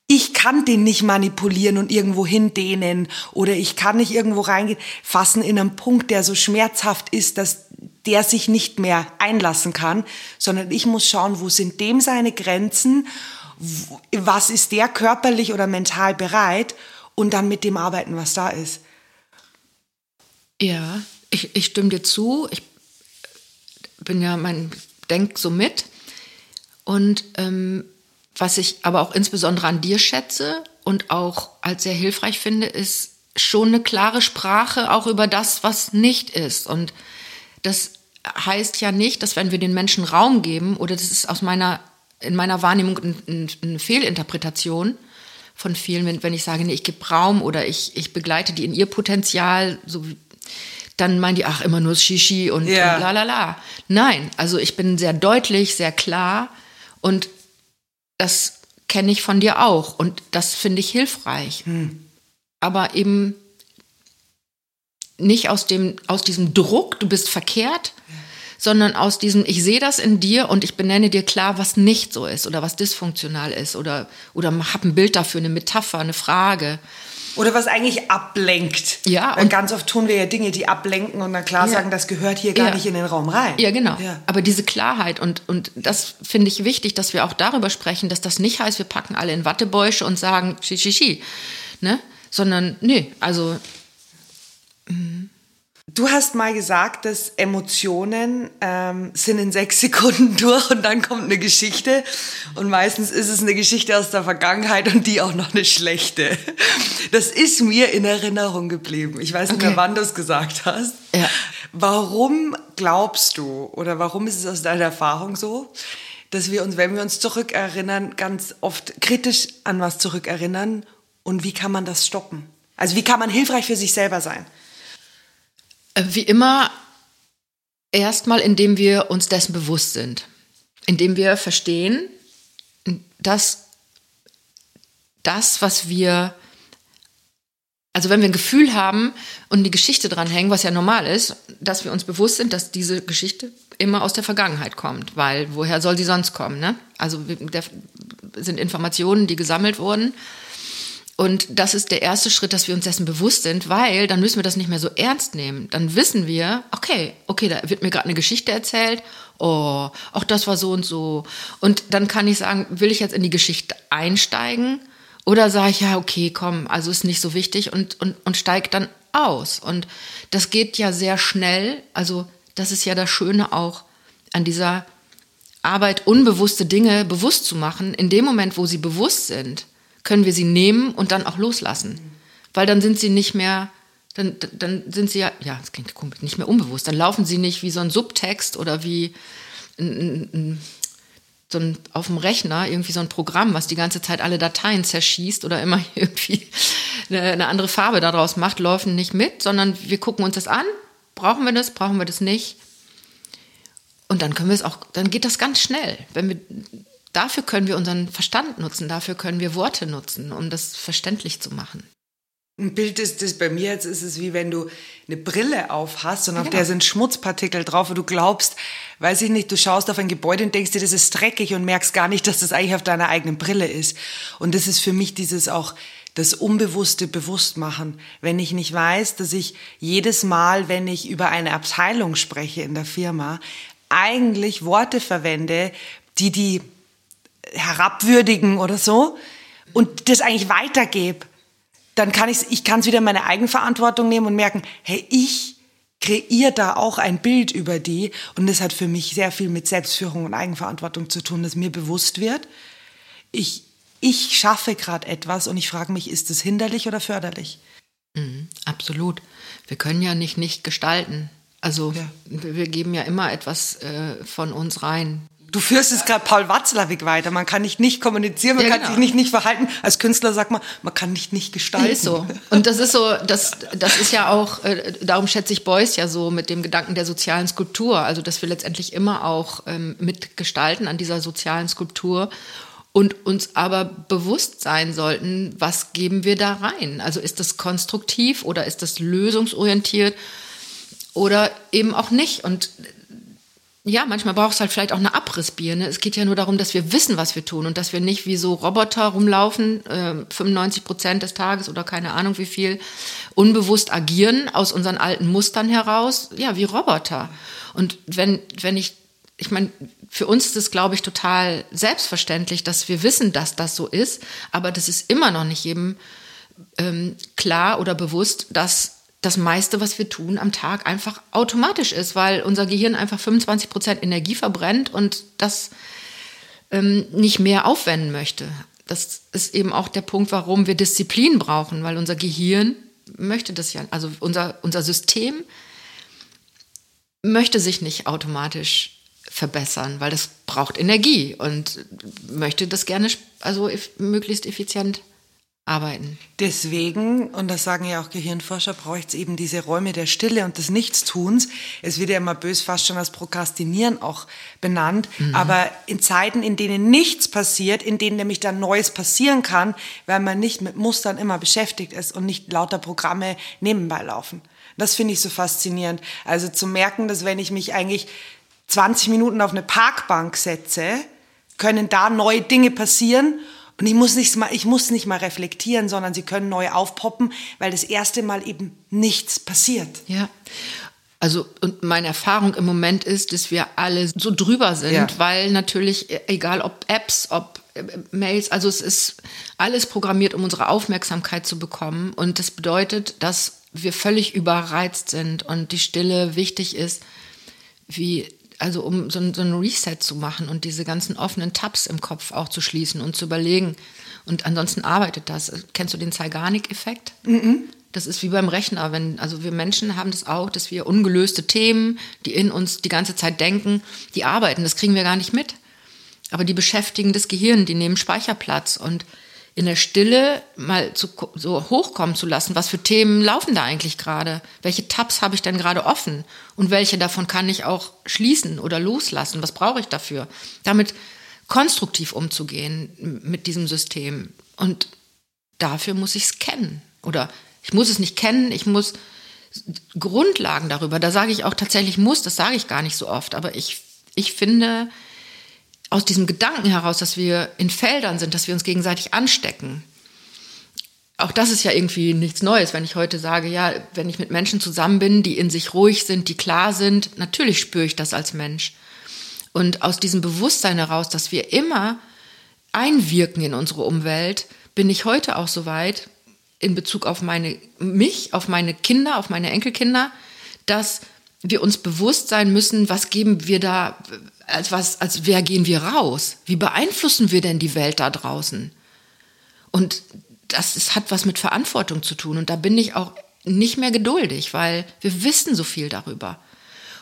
ich kann den nicht manipulieren und irgendwo hindehnen oder ich kann nicht irgendwo reingehen, fassen in einen Punkt, der so schmerzhaft ist, dass der sich nicht mehr einlassen kann, sondern ich muss schauen, wo sind dem seine Grenzen, was ist der körperlich oder mental bereit und dann mit dem arbeiten, was da ist. Ja, ich, ich stimme dir zu. Ich bin ja, mein, denk so mit. Und ähm, was ich aber auch insbesondere an dir schätze und auch als sehr hilfreich finde, ist schon eine klare Sprache auch über das, was nicht ist. Und das heißt ja nicht, dass wenn wir den Menschen Raum geben, oder das ist aus meiner, in meiner Wahrnehmung eine Fehlinterpretation von vielen, wenn, wenn ich sage, nee, ich gebe Raum oder ich, ich begleite die in ihr Potenzial, so wie, dann meinen die, ach, immer nur Shishi und, ja. und la la la. Nein, also ich bin sehr deutlich, sehr klar und das kenne ich von dir auch und das finde ich hilfreich. Hm. Aber eben nicht aus, dem, aus diesem Druck, du bist verkehrt, ja. Sondern aus diesem, ich sehe das in dir und ich benenne dir klar, was nicht so ist oder was dysfunktional ist oder, oder habe ein Bild dafür, eine Metapher, eine Frage. Oder was eigentlich ablenkt. Ja. Weil ganz oft tun wir ja Dinge, die ablenken und dann klar Ja. sagen, das gehört hier gar Ja. nicht in den Raum rein. Ja, genau. Ja. Aber diese Klarheit und, und das finde ich wichtig, dass wir auch darüber sprechen, dass das nicht heißt, wir packen alle in Wattebäusche und sagen, schi, schi, schi, ne? Sondern, nee, also, Du hast mal gesagt, dass Emotionen ähm, sind in sechs Sekunden durch und dann kommt eine Geschichte. Und meistens ist es eine Geschichte aus der Vergangenheit und die auch noch eine schlechte. Das ist mir in Erinnerung geblieben. Ich weiß nicht Okay. mehr, wann du es gesagt hast. Ja. Warum glaubst du oder warum ist es aus deiner Erfahrung so, dass wir uns, wenn wir uns zurückerinnern, ganz oft kritisch an was zurückerinnern und wie kann man das stoppen? Also wie kann man hilfreich für sich selber sein? Äh, wie immer, erstmal, indem wir uns dessen bewusst sind. Indem wir verstehen, dass das, was wir, also wenn wir ein Gefühl haben und die Geschichte dranhängen, was ja normal ist, dass wir uns bewusst sind, dass diese Geschichte immer aus der Vergangenheit kommt, weil woher soll sie sonst kommen? Ne? Also wir- sind Informationen, die gesammelt wurden. Und das ist der erste Schritt, dass wir uns dessen bewusst sind, weil dann müssen wir das nicht mehr so ernst nehmen. Dann wissen wir, okay, okay, da wird mir gerade eine Geschichte erzählt. Oh, auch das war so und so. Und dann kann ich sagen, will ich jetzt in die Geschichte einsteigen oder sage ich, ja, okay, komm, also ist nicht so wichtig und, und, und steige dann aus. Und das geht ja sehr schnell. Also das ist ja das Schöne auch an dieser Arbeit, unbewusste Dinge bewusst zu machen. In dem Moment, wo sie bewusst sind, können wir sie nehmen und dann auch loslassen. Weil dann sind sie nicht mehr, dann, dann sind sie ja, ja, das klingt komisch, nicht mehr unbewusst. Dann laufen sie nicht wie so ein Subtext oder wie ein, ein, so ein, auf dem Rechner irgendwie so ein Programm, was die ganze Zeit alle Dateien zerschießt oder immer irgendwie eine, eine andere Farbe daraus macht, laufen nicht mit, sondern wir gucken uns das an. Brauchen wir das? Brauchen wir das nicht? Und dann können wir es auch, dann geht das ganz schnell. Wenn wir, dafür können wir unseren Verstand nutzen, dafür können wir Worte nutzen, um das verständlich zu machen. Ein Bild ist das bei mir jetzt ist es wie wenn du eine Brille auf hast und auf Genau. der sind Schmutzpartikel drauf und du glaubst, weiß ich nicht, du schaust auf ein Gebäude und denkst dir, das ist dreckig und merkst gar nicht, dass das eigentlich auf deiner eigenen Brille ist. Und das ist für mich dieses auch das unbewusste Bewusstmachen. Wenn ich nicht weiß, dass ich jedes Mal, wenn ich über eine Abteilung spreche in der Firma, eigentlich Worte verwende, die die herabwürdigen oder so und das eigentlich weitergebe, dann kann ich's, ich kann es wieder in meine Eigenverantwortung nehmen und merken, hey, ich kreiere da auch ein Bild über die und das hat für mich sehr viel mit Selbstführung und Eigenverantwortung zu tun, dass mir bewusst wird, ich, ich schaffe gerade etwas und ich frage mich, ist es hinderlich oder förderlich? Absolut. Wir können ja nicht nicht gestalten. Also Ja. wir wir geben ja immer etwas äh, von uns rein. Du führst es gerade Paul Watzlawick weiter. Man kann nicht nicht kommunizieren, man Ja, kann genau. sich nicht nicht verhalten. Als Künstler sagt man, man kann nicht nicht gestalten. Ist so. Und das ist so, das, das ist ja auch, äh, darum schätze ich Beuys ja so mit dem Gedanken der sozialen Skulptur. Also, dass wir letztendlich immer auch ähm, mitgestalten an dieser sozialen Skulptur und uns aber bewusst sein sollten, was geben wir da rein? Also, ist das konstruktiv oder ist das lösungsorientiert oder eben auch nicht? Und ja, manchmal braucht es halt vielleicht auch eine Abrissbirne. Es geht ja nur darum, dass wir wissen, was wir tun und dass wir nicht wie so Roboter rumlaufen, äh, 95 Prozent des Tages oder keine Ahnung wie viel, unbewusst agieren aus unseren alten Mustern heraus, ja, wie Roboter. Und wenn, wenn ich, ich meine, für uns ist es, glaube ich, total selbstverständlich, dass wir wissen, dass das so ist, aber das ist immer noch nicht jedem ähm, klar oder bewusst, dass das meiste, was wir tun am Tag, einfach automatisch ist, weil unser Gehirn einfach 25 Prozent Energie verbrennt und das ähm, nicht mehr aufwenden möchte. Das ist eben auch der Punkt, warum wir Disziplin brauchen, weil unser Gehirn möchte das ja, also unser, unser System möchte sich nicht automatisch verbessern, weil das braucht Energie und möchte das gerne also möglichst effizient arbeiten. Deswegen, und das sagen ja auch Gehirnforscher, braucht es eben diese Räume der Stille und des Nichtstuns. Es wird ja immer bös fast schon als Prokrastinieren auch benannt. Aber in Zeiten, in denen nichts passiert, in denen nämlich dann Neues passieren kann, weil man nicht mit Mustern immer beschäftigt ist und nicht lauter Programme nebenbei laufen. Das finde ich so faszinierend. Also zu merken, dass wenn ich mich eigentlich 20 Minuten auf eine Parkbank setze, können da neue Dinge passieren Und ich muss, nicht mal, ich muss nicht mal reflektieren, sondern sie können neu aufpoppen, weil das erste Mal eben nichts passiert. Ja. Also, und meine Erfahrung im Moment ist, dass wir alle so drüber sind, ja. weil natürlich, egal ob Apps, ob äh, Mails, also es ist alles programmiert, um unsere Aufmerksamkeit zu bekommen. Und das bedeutet, dass wir völlig überreizt sind und die Stille wichtig ist, wie also um so ein, so ein Reset zu machen und diese ganzen offenen Tabs im Kopf auch zu schließen und zu überlegen. Und ansonsten arbeitet das. Kennst du den Zeigarnik-Effekt? Mhm. Das ist wie beim Rechner. Wenn, also wir Menschen haben das auch, dass wir ungelöste Themen, die in uns die ganze Zeit denken, die arbeiten. Das kriegen wir gar nicht mit. Aber die beschäftigen das Gehirn, die nehmen Speicherplatz. Und in der Stille mal zu, so hochkommen zu lassen, was für Themen laufen da eigentlich gerade? Welche Tabs habe ich denn gerade offen? Und welche davon kann ich auch schließen oder loslassen? Was brauche ich dafür? Damit konstruktiv umzugehen mit diesem System. Und dafür muss ich es kennen. Oder ich muss es nicht kennen, ich muss Grundlagen darüber, da sage ich auch tatsächlich muss, das sage ich gar nicht so oft, aber ich, ich finde, aus diesem Gedanken heraus, dass wir in Feldern sind, dass wir uns gegenseitig anstecken. Auch das ist ja irgendwie nichts Neues, wenn ich heute sage, ja, wenn ich mit Menschen zusammen bin, die in sich ruhig sind, die klar sind, natürlich spüre ich das als Mensch. Und aus diesem Bewusstsein heraus, dass wir immer einwirken in unsere Umwelt, bin ich heute auch so weit in Bezug auf meine, mich, auf meine Kinder, auf meine Enkelkinder, dass wir uns bewusst sein müssen, was geben wir da, als was, als wer gehen wir raus? Wie beeinflussen wir denn die Welt da draußen? Und das ist, hat was mit Verantwortung zu tun. Und da bin ich auch nicht mehr geduldig, weil wir wissen so viel darüber.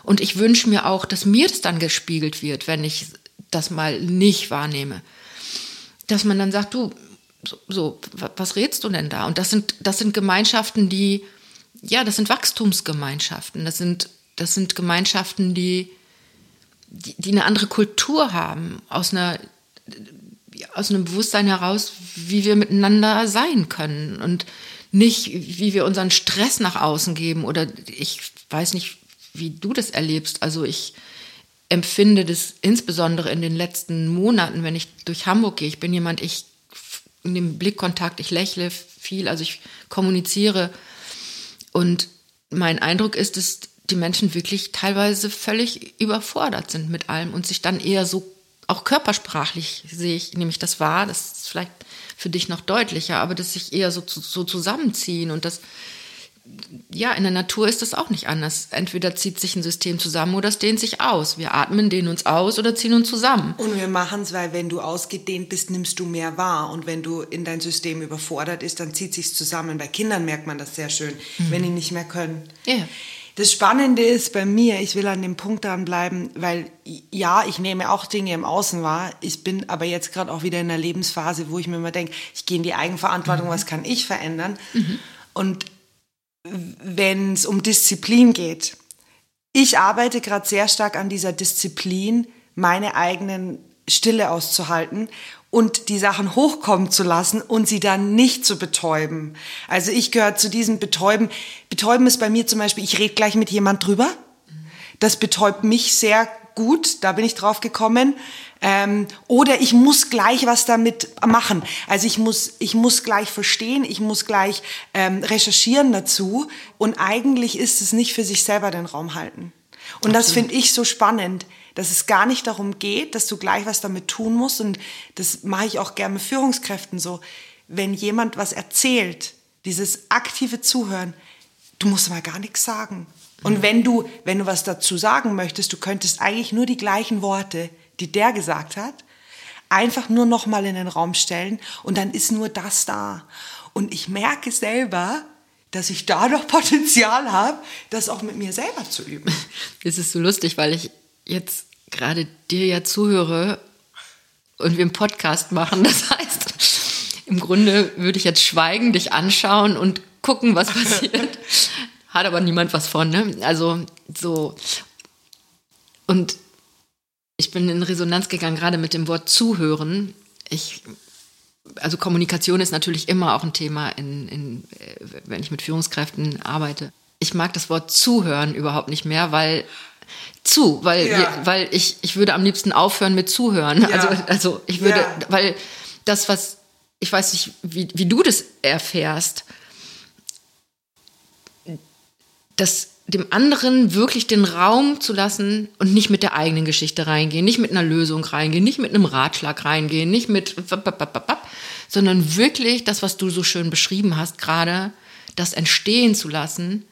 Und ich wünsche mir auch, dass mir das dann gespiegelt wird, wenn ich das mal nicht wahrnehme. Dass man dann sagt, du, so, so was rätst du denn da? Und das sind, das sind Gemeinschaften, die, ja, das sind Wachstumsgemeinschaften. Das sind, das sind Gemeinschaften, die, die, die eine andere Kultur haben, aus einer aus einem Bewusstsein heraus, wie wir miteinander sein können und nicht, wie wir unseren Stress nach außen geben oder ich weiß nicht, wie du das erlebst. Also ich empfinde das insbesondere in den letzten Monaten, wenn ich durch Hamburg gehe. Ich bin jemand, ich nehme Blickkontakt, ich lächle viel, also ich kommuniziere und mein Eindruck ist, dass die Menschen wirklich teilweise völlig überfordert sind mit allem und sich dann eher so, auch körpersprachlich sehe ich, nämlich das wahr, das ist vielleicht für dich noch deutlicher, aber dass sich eher so, so zusammenziehen und das, ja, in der Natur ist das auch nicht anders. Entweder zieht sich ein System zusammen oder es dehnt sich aus. Wir atmen, dehnen uns aus oder ziehen uns zusammen. Und wir machen es, weil wenn du ausgedehnt bist, nimmst du mehr wahr. Und wenn du in dein System überfordert ist, dann zieht sich zusammen. Bei Kindern merkt man das sehr schön, mhm. wenn die nicht mehr können. Ja. Das Spannende ist bei mir, ich will an dem Punkt dranbleiben, weil ja, ich nehme auch Dinge im Außen wahr. Ich bin aber jetzt gerade auch wieder in einer Lebensphase, wo ich mir immer denke, ich gehe in die Eigenverantwortung, mhm. was kann ich verändern? Mhm. Und wenn es um Disziplin geht, ich arbeite gerade sehr stark an dieser Disziplin, meine eigenen Stille auszuhalten und die Sachen hochkommen zu lassen und sie dann nicht zu betäuben. Also ich gehöre zu diesem Betäuben. Betäuben ist bei mir zum Beispiel, ich rede gleich mit jemand drüber. Das betäubt mich sehr gut, da bin ich drauf gekommen. Ähm, oder ich muss gleich was damit machen. Also ich muss, ich muss gleich verstehen, ich muss gleich ähm, recherchieren dazu. Und eigentlich ist es nicht für sich selber den Raum halten. Und das finde ich so spannend dass es gar nicht darum geht, dass du gleich was damit tun musst. Und das mache ich auch gerne mit Führungskräften so. Wenn jemand was erzählt, dieses aktive Zuhören, du musst mal gar nichts sagen. Und wenn du, wenn du was dazu sagen möchtest, du könntest eigentlich nur die gleichen Worte, die der gesagt hat, einfach nur noch mal in den Raum stellen und dann ist nur das da. Und ich merke selber, dass ich da noch Potenzial habe, das auch mit mir selber zu üben. Es ist so lustig, weil ich jetzt gerade dir ja zuhöre und wir einen Podcast machen. Das heißt, im Grunde würde ich jetzt schweigen, dich anschauen und gucken, was passiert. Hat aber niemand was von, ne? Also so. Und ich bin in Resonanz gegangen, gerade mit dem Wort zuhören. Ich, also Kommunikation ist natürlich immer auch ein Thema, in, in, äh, wenn ich mit Führungskräften arbeite. Ich mag das Wort zuhören überhaupt nicht mehr, weil zu, weil, ja. wir, weil ich, ich würde am liebsten aufhören mit zuhören. Ja. Also, also ich würde, ja. weil das, was ich weiß nicht, wie, wie du das erfährst, dass dem anderen wirklich den Raum zu lassen und nicht mit der eigenen Geschichte reingehen, nicht mit einer Lösung reingehen, nicht mit einem Ratschlag reingehen, nicht mit, sondern wirklich das, was du so schön beschrieben hast gerade, das entstehen zu lassen,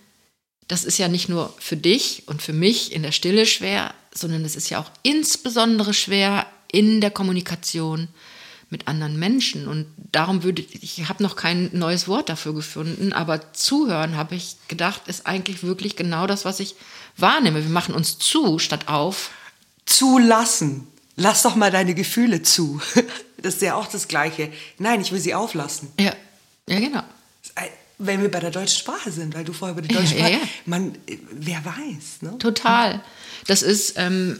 das ist ja nicht nur für dich und für mich in der Stille schwer, sondern es ist ja auch insbesondere schwer in der Kommunikation mit anderen Menschen. Und darum würde ich, ich habe noch kein neues Wort dafür gefunden, aber zuhören, habe ich gedacht, ist eigentlich wirklich genau das, was ich wahrnehme. Wir machen uns zu statt auf. Zulassen. Lass doch mal deine Gefühle zu. Das ist ja auch das Gleiche. Nein, ich will sie auflassen. Ja, ja genau. Wenn wir bei der deutschen Sprache sind, weil du vorher über die deutsche Sprache, ja, ja. man, wer weiß. Ne? Total. Das ist, ähm,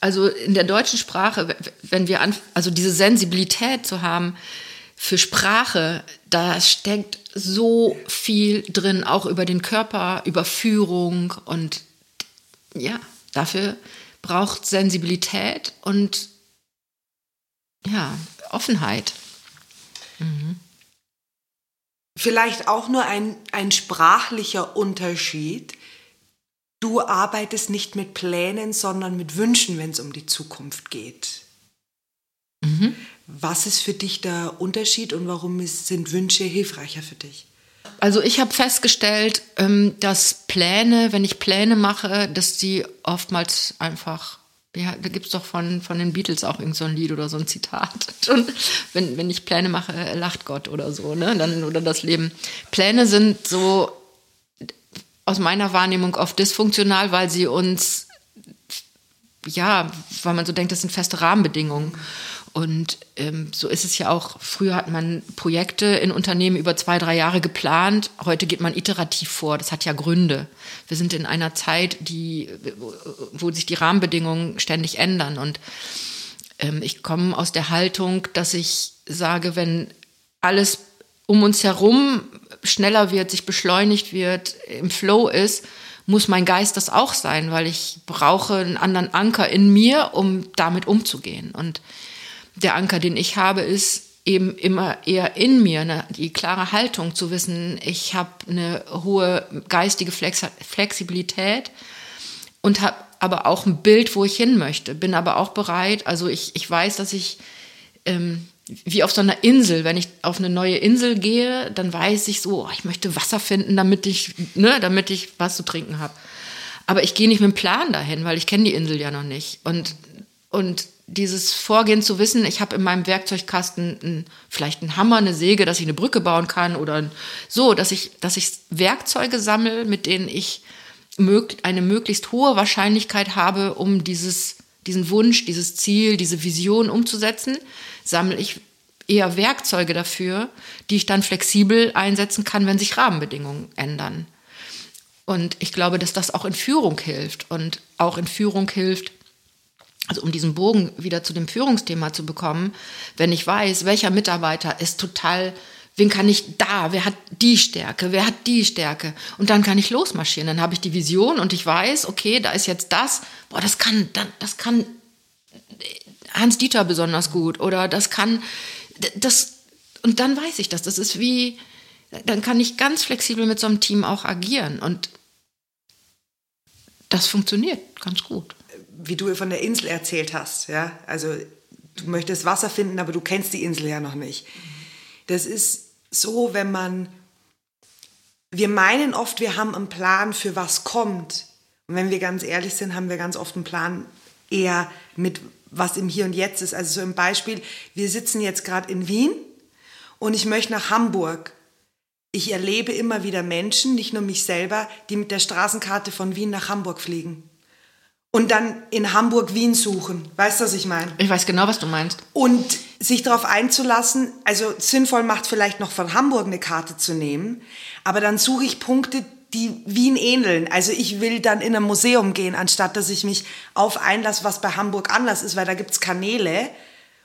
also in der deutschen Sprache, wenn wir an, also diese Sensibilität zu haben für Sprache, da steckt so viel drin, auch über den Körper, über Führung und ja, dafür braucht Sensibilität und ja, Offenheit. Mhm. Vielleicht auch nur ein, ein sprachlicher Unterschied. Du arbeitest nicht mit Plänen, sondern mit Wünschen, wenn es um die Zukunft geht. Mhm. Was ist für dich der Unterschied und warum sind Wünsche hilfreicher für dich? Also ich habe festgestellt, ähm, dass Pläne, wenn ich Pläne mache, dass die oftmals einfach, ja, da gibt es doch von, von den Beatles auch irgend so ein Lied oder so ein Zitat. Und wenn, wenn ich Pläne mache, lacht Gott oder so, ne? Dann, oder das Leben. Pläne sind so aus meiner Wahrnehmung oft dysfunktional, weil sie uns, ja, weil man so denkt, das sind feste Rahmenbedingungen. Und ähm, so ist es ja auch. Früher hat man Projekte in Unternehmen über zwei, drei Jahre geplant. Heute geht man iterativ vor. Das hat ja Gründe. Wir sind in einer Zeit, die, wo sich die Rahmenbedingungen ständig ändern. Und ähm, ich komme aus der Haltung, dass ich sage, wenn alles um uns herum schneller wird, sich beschleunigt wird, im Flow ist, muss mein Geist das auch sein, weil ich brauche einen anderen Anker in mir, um damit umzugehen. Und der Anker, den ich habe, ist eben immer eher in mir, ne? die klare Haltung zu wissen, ich habe eine hohe geistige Flex Flexibilität und habe aber auch ein Bild, wo ich hin möchte, bin aber auch bereit, also ich, ich weiß, dass ich ähm, wie auf so einer Insel. Wenn ich auf eine neue Insel gehe, dann weiß ich so, oh, ich möchte Wasser finden, damit ich, ne, damit ich was zu trinken habe. Aber ich gehe nicht mit einem Plan dahin, weil ich kenne die Insel ja noch nicht. Und, und dieses Vorgehen zu wissen, ich habe in meinem Werkzeugkasten ein, vielleicht einen Hammer, eine Säge, dass ich eine Brücke bauen kann oder so, dass ich, dass ich Werkzeuge sammle, mit denen ich eine möglichst hohe Wahrscheinlichkeit habe, um dieses, diesen Wunsch, dieses Ziel, diese Vision umzusetzen sammle ich eher Werkzeuge dafür, die ich dann flexibel einsetzen kann, wenn sich Rahmenbedingungen ändern. Und ich glaube, dass das auch in Führung hilft und auch in Führung hilft, also um diesen Bogen wieder zu dem Führungsthema zu bekommen, wenn ich weiß, welcher Mitarbeiter ist total, wen kann ich da, wer hat die Stärke, wer hat die Stärke und dann kann ich losmarschieren, dann habe ich die Vision und ich weiß, okay, da ist jetzt das, boah, das kann, das kann Hans Dieter besonders gut oder das kann, das, und dann weiß ich das. Das ist wie, dann kann ich ganz flexibel mit so einem Team auch agieren und das funktioniert ganz gut. Wie du von der Insel erzählt hast, ja, also du möchtest Wasser finden, aber du kennst die Insel ja noch nicht. Das ist so, wenn man, wir meinen oft, wir haben einen Plan für was kommt. Und wenn wir ganz ehrlich sind, haben wir ganz oft einen Plan eher mit was im Hier und Jetzt ist. Also so im Beispiel, wir sitzen jetzt gerade in Wien und ich möchte nach Hamburg. Ich erlebe immer wieder Menschen, nicht nur mich selber, die mit der Straßenkarte von Wien nach Hamburg fliegen. Und dann in Hamburg Wien suchen. Weißt du, was ich meine? Ich weiß genau, was du meinst. Und sich darauf einzulassen, also sinnvoll macht vielleicht noch von Hamburg eine Karte zu nehmen, aber dann suche ich Punkte, die Wien ähneln. Also ich will dann in ein Museum gehen, anstatt dass ich mich auf einlasse, was bei Hamburg anders ist, weil da gibt's Kanäle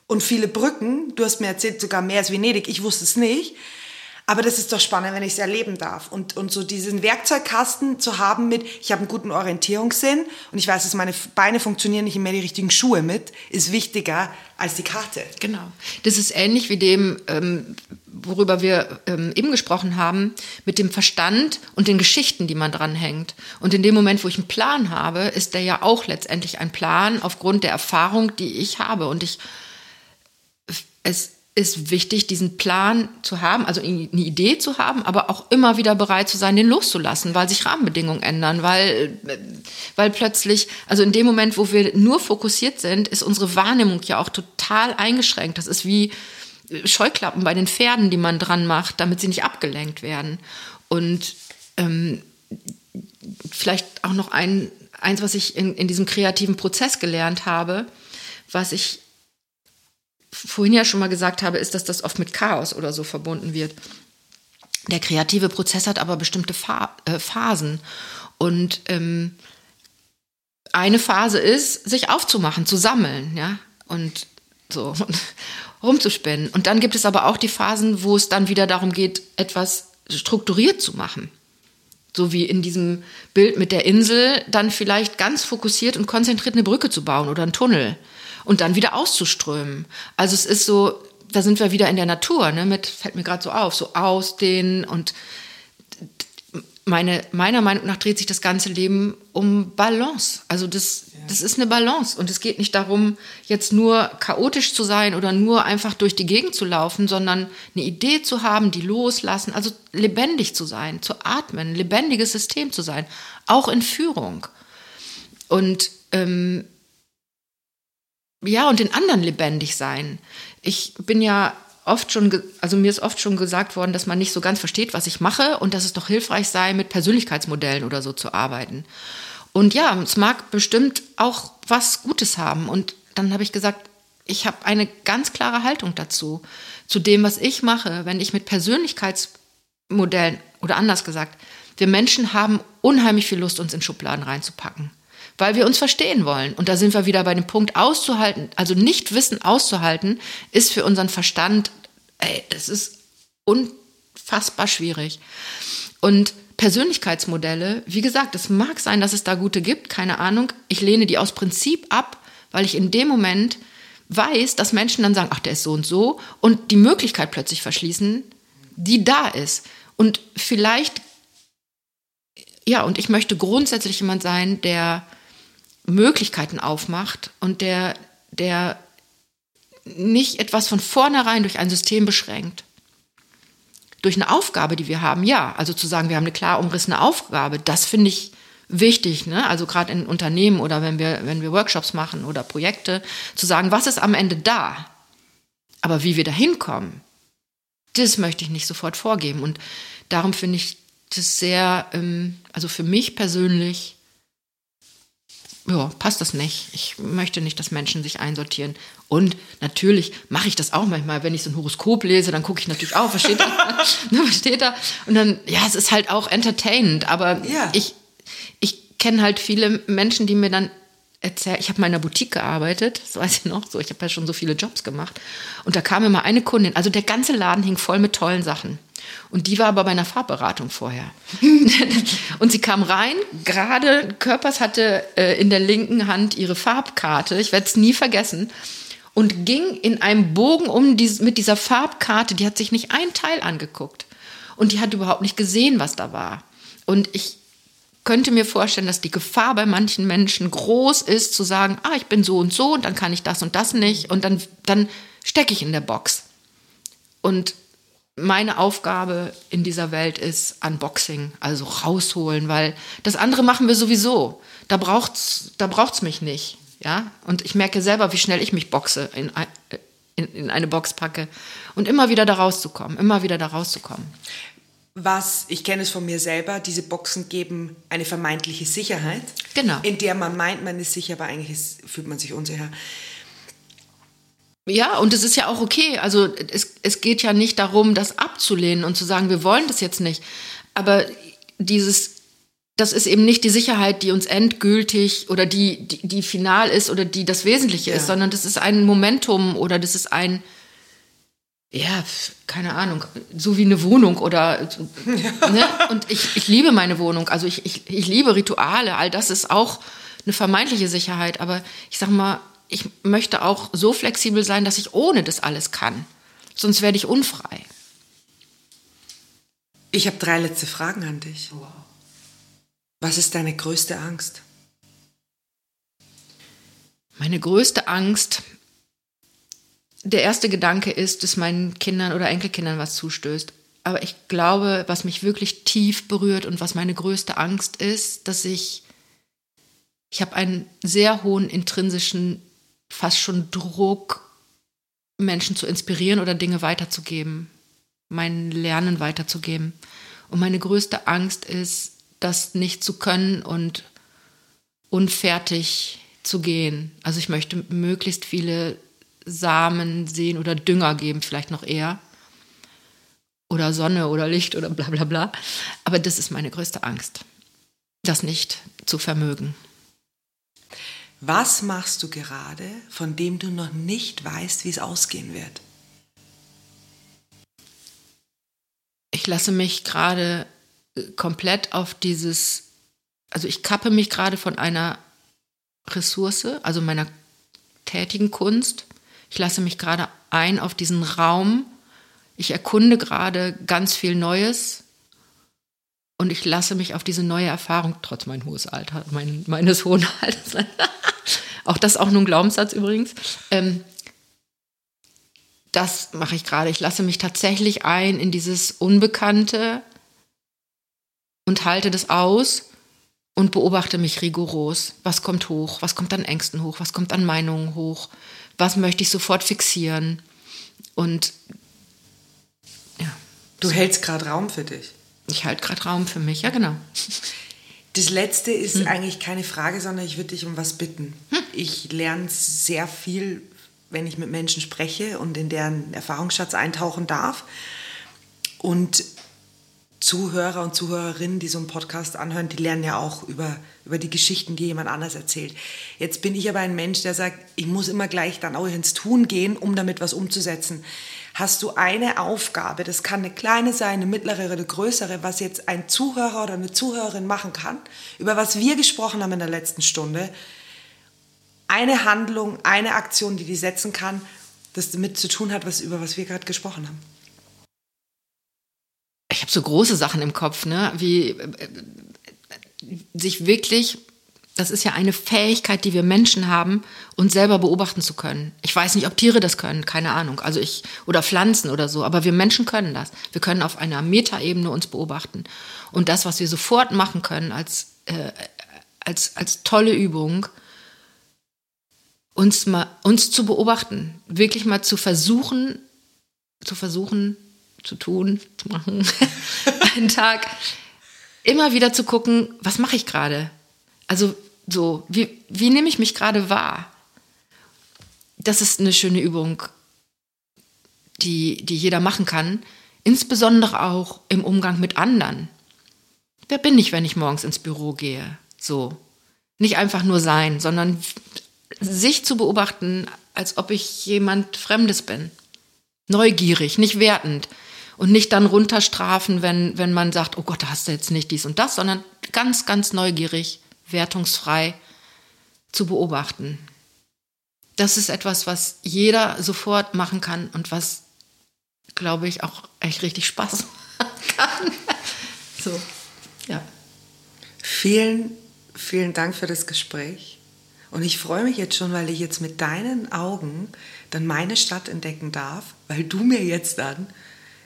und viele Brücken. Du hast mir erzählt, sogar mehr als Venedig. Ich wusste es nicht. Aber das ist doch spannend, wenn ich es erleben darf. Und, und so diesen Werkzeugkasten zu haben mit, ich habe einen guten Orientierungssinn und ich weiß, dass meine Beine funktionieren, ich nehme die richtigen Schuhe mit, ist wichtiger als die Karte. Genau. Das ist ähnlich wie dem, ähm, worüber wir ähm, eben gesprochen haben, mit dem Verstand und den Geschichten, die man dranhängt. Und in dem Moment, wo ich einen Plan habe, ist der ja auch letztendlich ein Plan aufgrund der Erfahrung, die ich habe. Und ich, es ist wichtig, diesen Plan zu haben, also eine Idee zu haben, aber auch immer wieder bereit zu sein, den loszulassen, weil sich Rahmenbedingungen ändern, weil, weil plötzlich, also in dem Moment, wo wir nur fokussiert sind, ist unsere Wahrnehmung ja auch total eingeschränkt. Das ist wie Scheuklappen bei den Pferden, die man dran macht, damit sie nicht abgelenkt werden. Und ähm, vielleicht auch noch ein, eins, was ich in, in diesem kreativen Prozess gelernt habe, was ich vorhin ja schon mal gesagt habe, ist, dass das oft mit Chaos oder so verbunden wird. Der kreative Prozess hat aber bestimmte Fa äh, Phasen. Und ähm, eine Phase ist, sich aufzumachen, zu sammeln, ja, und so und rumzuspinnen. Und dann gibt es aber auch die Phasen, wo es dann wieder darum geht, etwas strukturiert zu machen. So wie in diesem Bild mit der Insel, dann vielleicht ganz fokussiert und konzentriert eine Brücke zu bauen oder einen Tunnel und dann wieder auszuströmen. Also es ist so, da sind wir wieder in der Natur, ne, mit, fällt mir gerade so auf, so ausdehnen und meine, meiner Meinung nach dreht sich das ganze Leben um Balance. Also das, ja. das ist eine Balance. Und es geht nicht darum, jetzt nur chaotisch zu sein oder nur einfach durch die Gegend zu laufen, sondern eine Idee zu haben, die loslassen, also lebendig zu sein, zu atmen, ein lebendiges System zu sein, auch in Führung. Und ähm, ja, und den anderen lebendig sein. Ich bin ja oft schon, also mir ist oft schon gesagt worden, dass man nicht so ganz versteht, was ich mache und dass es doch hilfreich sei, mit Persönlichkeitsmodellen oder so zu arbeiten. Und ja, es mag bestimmt auch was Gutes haben. Und dann habe ich gesagt, ich habe eine ganz klare Haltung dazu, zu dem, was ich mache, wenn ich mit Persönlichkeitsmodellen oder anders gesagt, wir Menschen haben unheimlich viel Lust, uns in Schubladen reinzupacken weil wir uns verstehen wollen. Und da sind wir wieder bei dem Punkt auszuhalten, also nicht Wissen auszuhalten, ist für unseren Verstand, ey, das ist unfassbar schwierig. Und Persönlichkeitsmodelle, wie gesagt, es mag sein, dass es da gute gibt, keine Ahnung. Ich lehne die aus Prinzip ab, weil ich in dem Moment weiß, dass Menschen dann sagen, ach, der ist so und so und die Möglichkeit plötzlich verschließen, die da ist. Und vielleicht, ja, und ich möchte grundsätzlich jemand sein, der Möglichkeiten aufmacht und der, der nicht etwas von vornherein durch ein System beschränkt. Durch eine Aufgabe, die wir haben, ja. Also zu sagen, wir haben eine klar umrissene Aufgabe, das finde ich wichtig, ne? Also gerade in Unternehmen oder wenn wir, wenn wir Workshops machen oder Projekte, zu sagen, was ist am Ende da? Aber wie wir da hinkommen, das möchte ich nicht sofort vorgeben. Und darum finde ich das sehr, ähm, also für mich persönlich ja, passt das nicht. Ich möchte nicht, dass Menschen sich einsortieren. Und natürlich mache ich das auch manchmal, wenn ich so ein Horoskop lese, dann gucke ich natürlich auch, was steht da? was steht da? Und dann, ja, es ist halt auch entertainend, aber ja. ich, ich kenne halt viele Menschen, die mir dann erzählen, ich habe mal in einer Boutique gearbeitet, das weiß ich noch, so, ich habe ja schon so viele Jobs gemacht. Und da kam immer eine Kundin, also der ganze Laden hing voll mit tollen Sachen. Und die war aber bei einer Farbberatung vorher. und sie kam rein, gerade Körpers hatte äh, in der linken Hand ihre Farbkarte, ich werde es nie vergessen, und ging in einem Bogen um dies, mit dieser Farbkarte, die hat sich nicht ein Teil angeguckt. Und die hat überhaupt nicht gesehen, was da war. Und ich könnte mir vorstellen, dass die Gefahr bei manchen Menschen groß ist, zu sagen, ah, ich bin so und so und dann kann ich das und das nicht und dann, dann stecke ich in der Box. Und meine Aufgabe in dieser Welt ist Unboxing, also rausholen, weil das andere machen wir sowieso. Da braucht's, da braucht's mich nicht, ja. Und ich merke selber, wie schnell ich mich boxe, in, in, in eine Box packe und immer wieder da rauszukommen, immer wieder da rauszukommen. Was, ich kenne es von mir selber, diese Boxen geben eine vermeintliche Sicherheit. Genau. In der man meint, man ist sicher, aber eigentlich ist, fühlt man sich unsicher. Ja, und es ist ja auch okay. Also es, es geht ja nicht darum, das abzulehnen und zu sagen, wir wollen das jetzt nicht. Aber dieses, das ist eben nicht die Sicherheit, die uns endgültig oder die, die, die final ist oder die das Wesentliche ja. ist, sondern das ist ein Momentum oder das ist ein, ja, keine Ahnung, so wie eine Wohnung oder ja. ne? und ich, ich liebe meine Wohnung, also ich, ich, ich liebe Rituale, all das ist auch eine vermeintliche Sicherheit, aber ich sag mal, ich möchte auch so flexibel sein, dass ich ohne das alles kann. Sonst werde ich unfrei. Ich habe drei letzte Fragen an dich. Wow. Was ist deine größte Angst? Meine größte Angst, der erste Gedanke ist, dass meinen Kindern oder Enkelkindern was zustößt. Aber ich glaube, was mich wirklich tief berührt und was meine größte Angst ist, dass ich, ich habe einen sehr hohen intrinsischen, fast schon Druck, Menschen zu inspirieren oder Dinge weiterzugeben mein Lernen weiterzugeben. Und meine größte Angst ist, das nicht zu können und unfertig zu gehen. Also ich möchte möglichst viele Samen sehen oder Dünger geben, vielleicht noch eher. Oder Sonne oder Licht oder bla bla bla. Aber das ist meine größte Angst, das nicht zu vermögen. Was machst du gerade, von dem du noch nicht weißt, wie es ausgehen wird? ich lasse mich gerade äh, komplett auf dieses, also ich kappe mich gerade von einer Ressource, also meiner tätigen Kunst. Ich lasse mich gerade ein auf diesen Raum. Ich erkunde gerade ganz viel Neues und ich lasse mich auf diese neue Erfahrung, trotz mein hohes Alter, mein, meines hohen Alters, auch das auch nur ein Glaubenssatz übrigens, ähm, das mache ich gerade. Ich lasse mich tatsächlich ein in dieses Unbekannte und halte das aus und beobachte mich rigoros. Was kommt hoch? Was kommt an Ängsten hoch? Was kommt an Meinungen hoch? Was möchte ich sofort fixieren? Und ja. Du so. hältst gerade Raum für dich. Ich halte gerade Raum für mich, ja genau. Das letzte ist hm. eigentlich keine Frage, sondern ich würde dich um was bitten. Hm. Ich lerne sehr viel wenn ich mit Menschen spreche und in deren Erfahrungsschatz eintauchen darf. Und Zuhörer und Zuhörerinnen, die so einen Podcast anhören, die lernen ja auch über, über die Geschichten, die jemand anders erzählt. Jetzt bin ich aber ein Mensch, der sagt, ich muss immer gleich dann auch ins Tun gehen, um damit was umzusetzen. Hast du eine Aufgabe, das kann eine kleine sein, eine mittlere oder eine größere, was jetzt ein Zuhörer oder eine Zuhörerin machen kann, über was wir gesprochen haben in der letzten Stunde, eine Handlung, eine Aktion, die die setzen kann, das damit zu tun hat, was, über was wir gerade gesprochen haben? Ich habe so große Sachen im Kopf, ne? wie äh, sich wirklich, das ist ja eine Fähigkeit, die wir Menschen haben, uns selber beobachten zu können. Ich weiß nicht, ob Tiere das können, keine Ahnung. Also ich, oder Pflanzen oder so, aber wir Menschen können das. Wir können auf einer Metaebene uns beobachten. Und das, was wir sofort machen können als, äh, als, als tolle Übung, uns mal uns zu beobachten, wirklich mal zu versuchen, zu versuchen, zu tun, zu machen, einen Tag immer wieder zu gucken, was mache ich gerade? Also so, wie, wie nehme ich mich gerade wahr? Das ist eine schöne Übung, die, die jeder machen kann, insbesondere auch im Umgang mit anderen. Wer bin ich, wenn ich morgens ins Büro gehe? So. Nicht einfach nur sein, sondern sich zu beobachten, als ob ich jemand Fremdes bin. Neugierig, nicht wertend. Und nicht dann runterstrafen, wenn, wenn man sagt, oh Gott, da hast du jetzt nicht dies und das, sondern ganz, ganz neugierig, wertungsfrei zu beobachten. Das ist etwas, was jeder sofort machen kann und was, glaube ich, auch echt richtig Spaß machen kann. So, ja. Vielen, vielen Dank für das Gespräch. Und ich freue mich jetzt schon, weil ich jetzt mit deinen Augen dann meine Stadt entdecken darf, weil du mir jetzt dann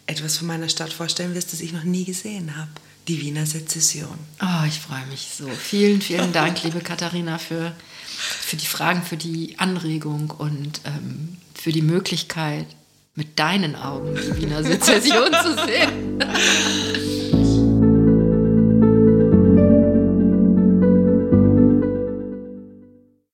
etwas von meiner Stadt vorstellen wirst, das ich noch nie gesehen habe. Die Wiener Sezession. Oh, ich freue mich so. Vielen, vielen Dank, liebe Katharina, für, für die Fragen, für die Anregung und ähm, für die Möglichkeit, mit deinen Augen die Wiener Sezession zu sehen.